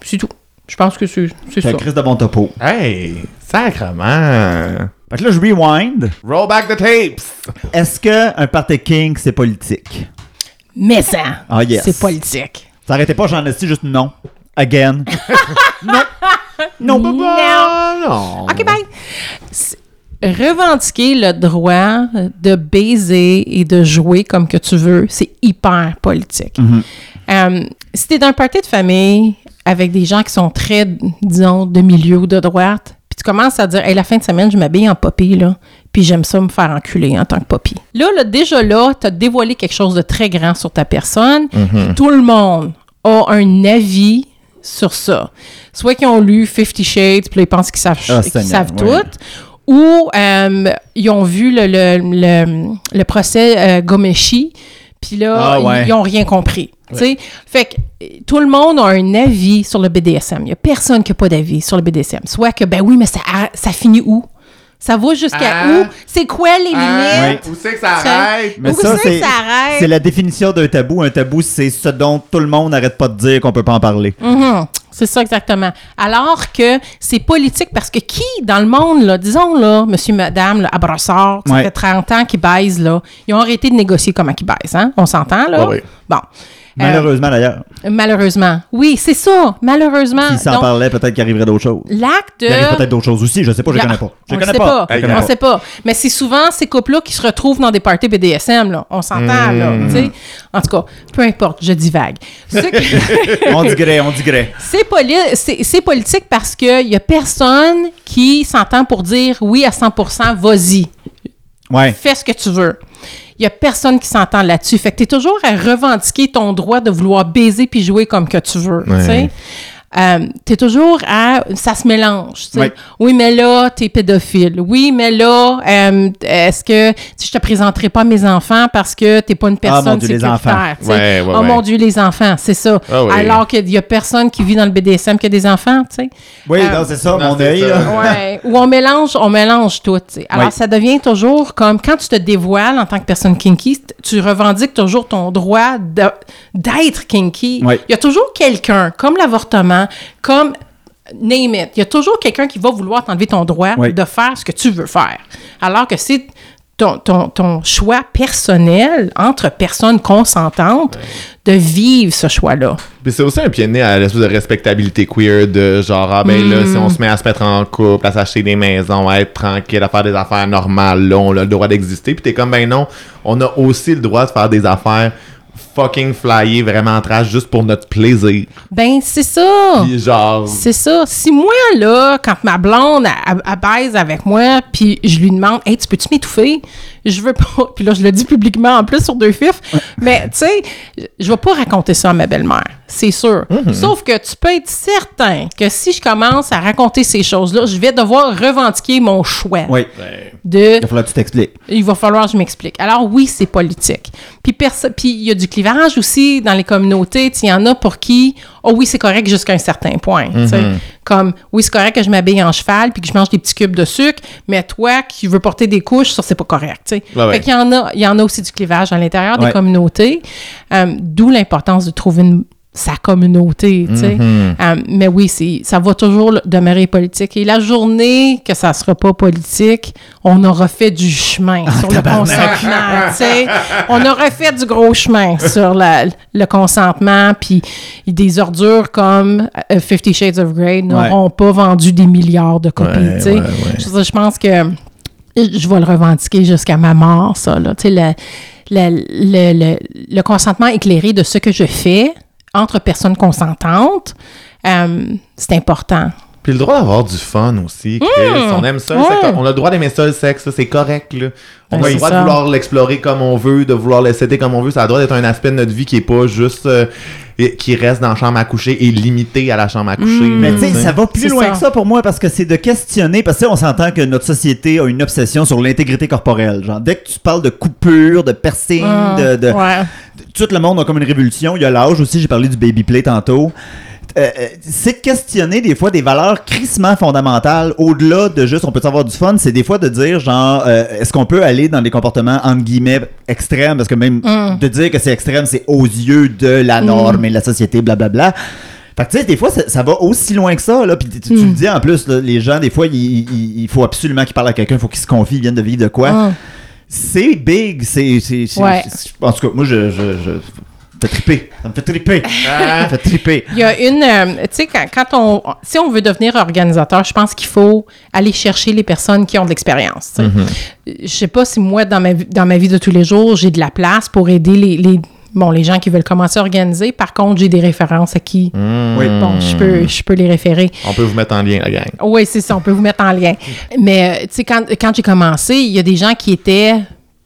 c'est tout. Je pense que c'est c'est C'est ça. un Chris de bon topo. Hey! Sacrement! Fait que là, je rewind. Roll back the tapes! Est-ce que un party king, c'est politique? Mais ça, Ah, yes. c'est politique. Ça arrêtait pas, j'en ai dit juste non. Again. non. Non. Non. Non! OK, bye. C'est- Revendiquer le droit de baiser et de jouer comme que tu veux, c'est hyper politique. Euh, si t'es dans un party de famille avec des gens qui sont très, disons, de milieu ou de droite, puis tu commences à dire, hey, la fin de semaine, je m'habille en poppy, là, puis j'aime ça me faire enculer en tant que poppy. Là, là déjà là, t'as dévoilé quelque chose de très grand sur ta personne. Tout le monde a un avis sur ça. Soit qu'ils ont lu Fifty Shades, puis ils pensent qu'ils savent, qu'ils Seigneur, savent ouais. tout, ou euh, ils ont vu le, le, le, le procès euh, Gomeshi, puis là, Ah, ils- ouais. ils, ont rien compris. Tu sais. Fait que tout le monde a un avis sur le BDSM. Il n'y a personne qui n'a pas d'avis sur le BDSM. Soit que, ben oui, mais ça, ça finit où? Ça va jusqu'à Ah. où? C'est quoi les Ah, limites? Où c'est que ça arrête? Mais Où ça, c'est que c'est ça arrête? c'est la définition d'un tabou. Un tabou, c'est ce dont tout le monde n'arrête pas de dire qu'on peut pas en parler. Mhm. C'est ça exactement. Alors que c'est politique parce que qui dans le monde, là, disons là, monsieur, madame, là, à brossard, ça Ouais. fait 30 ans qu'ils baisent, là, ils ont arrêté de négocier comment ils baisent, hein? On s'entend, là? Ouais, ouais. Bon. Malheureusement d'ailleurs. Malheureusement. Oui, c'est ça. Malheureusement. S'il s'en parlait, peut-être qu'il arriverait d'autres choses. l'acte de... Il arrive peut-être d'autres choses aussi, je sais pas, je La- connais pas. Je on les connais sait pas. Je On pas. sait pas. Mais c'est souvent ces couples-là qui se retrouvent dans des parties BDSM, là. On s'entend, là. Sais. En tout cas, peu importe, je divague. Que- On dirait, on dirait. c'est, poli- c'est, c'est politique parce qu'il y a personne qui s'entend pour dire oui à 100% vas-y Ouais. fais ce que tu veux. Il y a personne qui s'entend là-dessus. Fait que t'es toujours à revendiquer ton droit de vouloir baiser puis jouer comme que tu veux. Ouais. Tu. Euh, t'es toujours à ça se mélange tu sais. Ouais. oui mais là t'es pédophile oui mais là euh, est-ce que si je te présenterai pas mes enfants parce que t'es pas une personne Ah, mon Dieu, les enfants. tu sais. Ouais, ouais, oh ouais. mon dieu les enfants c'est ça Ah oui. alors qu'il y a personne qui vit dans le BDSM qui a des enfants tu sais Oui, Euh, non, c'est ça, non, mon œil. Ouais, où on mélange, on mélange tout. tu. Alors, Oui. ça devient toujours comme quand tu te dévoiles en tant que personne kinky, tu revendiques toujours ton droit d'être kinky. Oui. Il y a toujours quelqu'un, comme l'avortement, comme name it, il y a toujours quelqu'un qui va vouloir t'enlever ton droit Oui. de faire ce que tu veux faire. Alors que c'est ton, ton, ton choix personnel entre personnes consentantes de vivre ce choix-là. Puis c'est aussi un pied de nez à l'espèce de respectabilité queer de genre, ah ben là, si on se met à se mettre en couple, à s'acheter des maisons, à être tranquille, à faire des affaires normales, là, on a le droit d'exister. Puis t'es comme, ben non, on a aussi le droit de faire des affaires fucking flyées, vraiment trash, juste pour notre plaisir. Ben, c'est ça. Puis genre, C'est ça. Si moi, là, quand ma blonde, elle, elle baise avec moi, puis je lui demande, hey, tu peux-tu m'étouffer? Je veux pas. Puis là, je le dis publiquement en plus sur deux fifs. Mais, tu sais, je vais pas raconter ça à ma belle-mère. C'est sûr. Sauf que tu peux être certain que si je commence à raconter ces choses-là, je vais devoir revendiquer mon choix Oui, de il va falloir que tu t'expliques. il va falloir que je m'explique. Alors oui, c'est politique. Puis il y a du clivage aussi dans les communautés. Il y en a pour qui, oh oui, c'est correct jusqu'à un certain point. sais. Comme, oui, c'est correct que je m'habille en cheval puis que je mange des petits cubes de sucre, mais toi qui veux porter des couches, ça, c'est pas correct. Ouais, ouais. Fait qu'il y en a, il y en a aussi du clivage à l'intérieur des communautés. Euh, D'où l'importance de trouver une- sa communauté, tu sais. Euh, mais oui, ça va toujours demeurer politique. Et la journée que ça sera pas politique, on aura fait du chemin sur le consentement, tu sais. On aura fait du gros chemin sur la- le consentement, puis des ordures comme euh, Fifty Shades of Grey n'auront pas vendu des milliards de copies, Ouais, tu sais. ouais. Je, pense que je vais le revendiquer jusqu'à ma mort, ça, là. Tu sais, le, le, le, le- le consentement éclairé de ce que je fais entre personnes consentantes, euh, c'est important. Puis le droit d'avoir du fun aussi. Chris. on aime ça, le ouais. sexe. On a le droit d'aimer ça, le sexe. C'est correct. Là. On Ben, a le droit ça. de vouloir l'explorer comme on veut, de vouloir l'essayer comme on veut. Ça a le droit d'être un aspect de notre vie qui est pas juste. euh, et- qui reste dans la chambre à coucher et limité à la chambre à coucher. Mais là, tu sais, ça va plus loin ça. que ça pour moi parce que c'est de questionner. Parce que tu sais, on s'entend que notre société a une obsession sur l'intégrité corporelle. Genre, dès que tu parles de coupure, de piercing, Ah, de, de- ouais. tout le monde a comme une révolution. Il y a l'âge aussi, j'ai parlé du baby play tantôt. Euh, euh, c'est de questionner des fois des valeurs crissement fondamentales au-delà de juste on peut avoir du fun, c'est des fois de dire genre euh, est-ce qu'on peut aller dans des comportements entre guillemets extrêmes? Parce que même Mm. de dire que c'est extrême c'est aux yeux de la norme et de la société blablabla. Fait que tu sais des fois ça, ça va aussi loin que ça là puis tu, tu Mm. le dis en plus là, les gens des fois il, faut absolument qu'ils parlent à quelqu'un, il faut qu'ils se confient, ils viennent de vivre de quoi. Ah. C'est big, c'est. Ouais. En tout cas, moi, je. je, je... Fait triper. Ça me fait triper. Ça me fait triper. Il y a une, euh, tu sais, quand, quand on, si on veut devenir organisateur, je pense qu'il faut aller chercher les personnes qui ont de l'expérience. tu sais. Je sais pas si moi, dans ma, vie- dans ma vie de tous les jours, j'ai de la place pour aider les, les, bon, les gens qui veulent commencer à organiser. Par contre, j'ai des références à qui, Oui. bon, je peux, je peux les référer. On peut vous mettre en lien, la gang. Oui, c'est ça, on peut vous mettre en lien. Mais, euh, tu sais, quand, quand j'ai commencé, il y a des gens qui étaient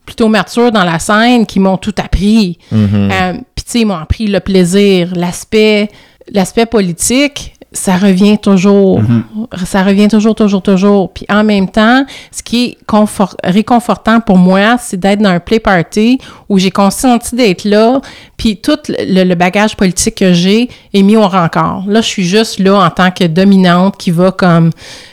plutôt matures dans la scène, qui m'ont tout appris. Euh, Puis, tu sais, ils m'ont appris le plaisir, l'aspect, l'aspect politique. Ça revient toujours. Ça revient toujours, toujours, toujours. Puis en même temps, ce qui est confort- réconfortant pour moi, c'est d'être dans un play party où j'ai consenti d'être là, puis tout le, le bagage politique que j'ai est mis au rencard. Là, je suis juste là en tant que dominante qui va comme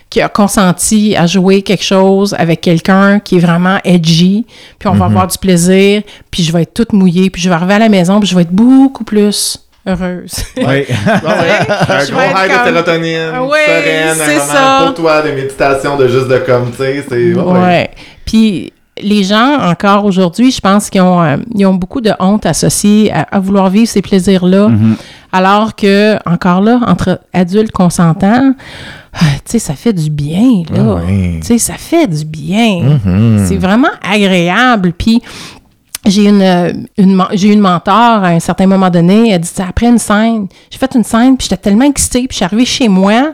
qui a consenti à jouer quelque chose avec quelqu'un qui est vraiment edgy, puis on va avoir du plaisir, puis je vais être toute mouillée, puis je vais arriver à la maison, puis je vais être beaucoup plus heureuse. Oui. Ouais, un Je gros high comme- de sérotonine, Ah ouais, sereine, c'est un moment ça. pour toi de méditation, de juste de comme, tu sais, c'est... ouais, ouais. Ouais. Puis les gens, encore aujourd'hui, je pense qu'ils ont, euh, ils ont beaucoup de honte associée à, à vouloir vivre ces plaisirs-là. Alors que, encore là, entre adultes consentants, ah, tu sais, ça fait du bien, là. Ah oui. Tu sais, ça fait du bien. Mhm. C'est vraiment agréable. Puis, j'ai une, euh, une, j'ai eu une mentor à un certain moment donné. Elle dit, après une scène, j'ai fait une scène, puis j'étais tellement excitée, puis je suis arrivée chez moi,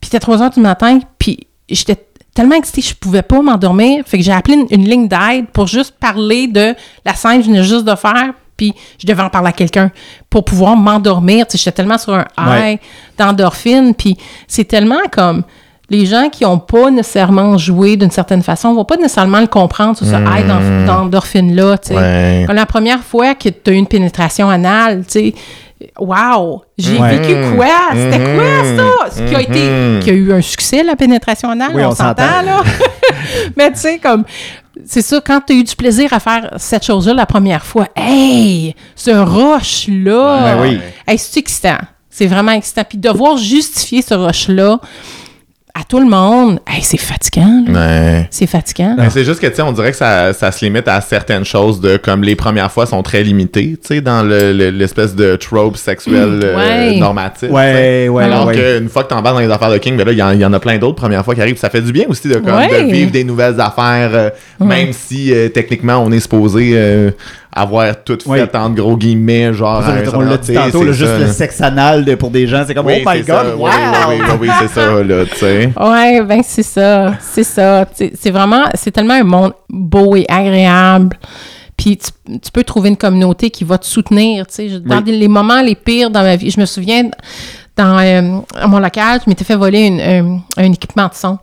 puis c'était 3 heures du matin, puis j'étais tellement excitée, je pouvais pas m'endormir. Fait que j'ai appelé une, une ligne d'aide pour juste parler de la scène que je venais juste de faire, puis je devais en parler à quelqu'un pour pouvoir m'endormir. Tu sais, j'étais tellement sur un high d'endorphine, puis c'est tellement comme les gens qui n'ont pas nécessairement joué d'une certaine façon vont pas nécessairement le comprendre sur ce high d'en- d'endorphine-là. tu sais. Ouais. La première fois que tu as eu une pénétration anale, tu sais, wow, j'ai Ouais. vécu quoi? C'était quoi ça? Ce qui a été, qui a eu un succès, la pénétration anale, Oui, on, on s'entend, s'entend. là. Mais tu sais, comme, c'est ça, quand tu as eu du plaisir à faire cette chose-là la première fois, hey, ce rush-là, Ben oui. hey, c'est excitant? C'est vraiment excitant. Puis devoir justifier ce rush-là à tout le monde, hey, c'est fatigant. Ouais. C'est fatigant. C'est juste que, tu sais, on dirait que ça, ça se limite à certaines choses de, comme les premières fois sont très limitées, tu sais, dans le- le- l'espèce de trope sexuel euh, Ouais. normatif. Ouais, ouais, Alors ouais. qu'une fois que t'embarques dans les affaires de King, ben là, il y y, en a plein d'autres premières fois qui arrivent. Ça fait du bien aussi de, comme, Ouais. de vivre des nouvelles affaires, euh, même si euh, techniquement on est supposé euh, avoir tout fait Oui. entre gros guillemets, genre. Ça, on l'a dit tantôt, là, juste ça, le là. sexe anal de- pour des gens, c'est comme Oui, Oh my ça. god, Oui, wow! oui, oui, oui, oui, c'est ça, là, tu sais. Ouais, ben c'est ça, c'est ça. C'est vraiment, c'est tellement un monde beau et agréable. Puis tu, tu peux trouver une communauté qui va te soutenir, tu sais. Dans les moments les pires dans ma vie, je me souviens, dans euh, à mon local, je m'étais fait voler une- un, un équipement de son.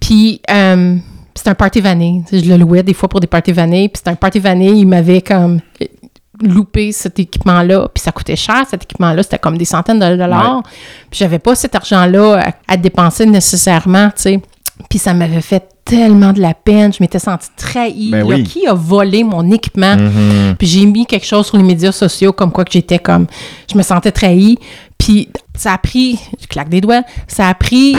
Puis euh, c'était un party sais, Je le louais des fois pour des parties vannées. Puis c'était un party vanné, il m'avait comme euh, loupé cet équipement-là. Puis ça coûtait cher, cet équipement-là. C'était comme des centaines de dollars. Puis j'avais pas cet argent-là à, à dépenser nécessairement, tu sais. Puis ça m'avait fait tellement de la peine. Je m'étais sentie trahie. Ben oui. Qui a volé mon équipement? Puis j'ai mis quelque chose sur les médias sociaux comme quoi que j'étais comme... Je me sentais trahie. Puis ça a pris... Je claque des doigts. Ça a pris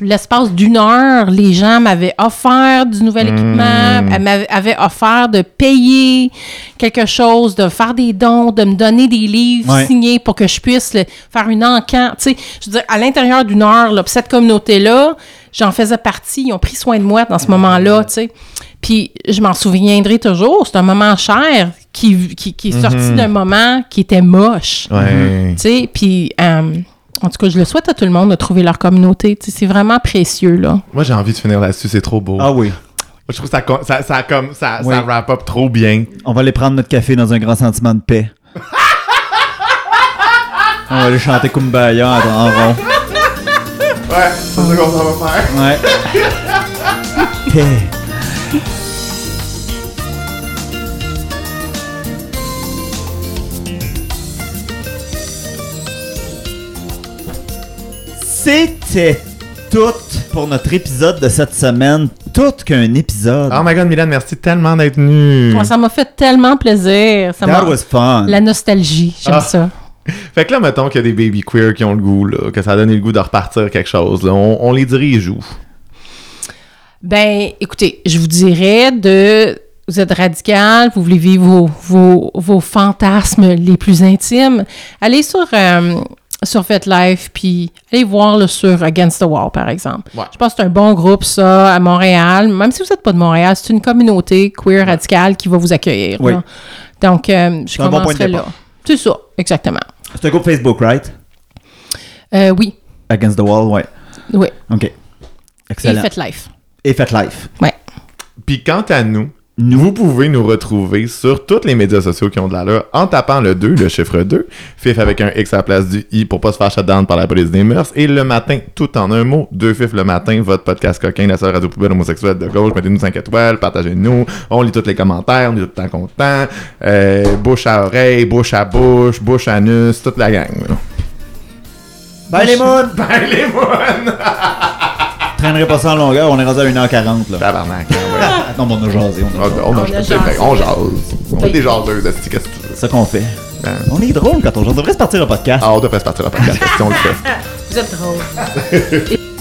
l'espace d'une heure. Les gens m'avaient offert du nouvel équipement. Elles m'avaient avaient offert de payer quelque chose, de faire des dons, de me donner des livres Ouais. signés pour que je puisse le- faire une encan. Tu sais, je veux dire, à l'intérieur d'une heure, là, cette communauté-là, j'en faisais partie. Ils ont pris soin de moi dans ce moment-là, tu sais. Puis je m'en souviendrai toujours. C'est un moment cher qui, qui, qui est sorti d'un moment qui était moche. Ouais. Tu sais, puis... euh, en tout cas, je le souhaite à tout le monde de trouver leur communauté. Tu sais, c'est vraiment précieux, là. Moi, j'ai envie de finir là-dessus, c'est trop beau. Ah oui. Moi, je trouve ça, ça, ça, comme, ça, Oui. ça wrap up trop bien. On va aller prendre notre café dans un grand sentiment de paix. On va aller chanter Kumbaya en, en rond. Ouais, c'est ça qu'on va faire. Ouais. paix. C'était tout pour notre épisode de cette semaine. Tout qu'un épisode. Oh my god, Milan, merci tellement d'être venu. Moi, ça m'a fait tellement plaisir. Ça m'a- That was fun. La nostalgie, j'aime Ah. ça. Fait que là, mettons qu'il y a des baby queer qui ont le goût, là, que ça a donné le goût de repartir quelque chose. Là. On, on les dirige où? Ben, écoutez, je vous dirais de. Vous êtes radical, vous voulez vivre vos, vos, vos fantasmes les plus intimes. Allez sur, euh, sur FetLife, puis allez voir là, sur Against the Wall, par exemple. Ouais. Je pense que c'est un bon groupe, ça, à Montréal. Même si vous n'êtes pas de Montréal, c'est une communauté queer radicale qui va vous accueillir. Oui. Donc, euh, je C'est un bon point de commencerai là. départ. C'est ça, exactement. C'est un groupe Facebook, right? Euh, oui, Against the Wall, ouais. oui. OK. Et Excellent. FetLife. Et faites life. Ouais. Puis quant à nous, vous pouvez nous retrouver sur tous les médias sociaux qui ont de l'allure en tapant le 2, le chiffre 2, FIF avec un X à la place du I pour pas se faire shutdown par la police des mœurs, et le matin, tout en un mot, 2 FIF le matin, votre podcast coquin, la seule radio poubelle homosexuelle de gauche, mettez-nous 5 étoiles, partagez-nous, on lit tous les commentaires, on est tout le temps content, euh, bouche à oreille, bouche à bouche, bouche à anus, toute la gang. là. Bye les moons! Bye les moines! Traînerai pas ça en longueur, on est rendu à 1h40 là. Tabarnak, hein, ouais. Non, mais on a jasé, on a On, jasé. on, On a c'est vrai, jasé. on jase. On est des jaseuses, est-ce que qu'est-ce que tu veux? C'est ça qu'on fait. Hein? On est drôle quand on jase. On devrait se partir un podcast. Ah, on devrait se partir à podcast si on le fait. Vous êtes drôle.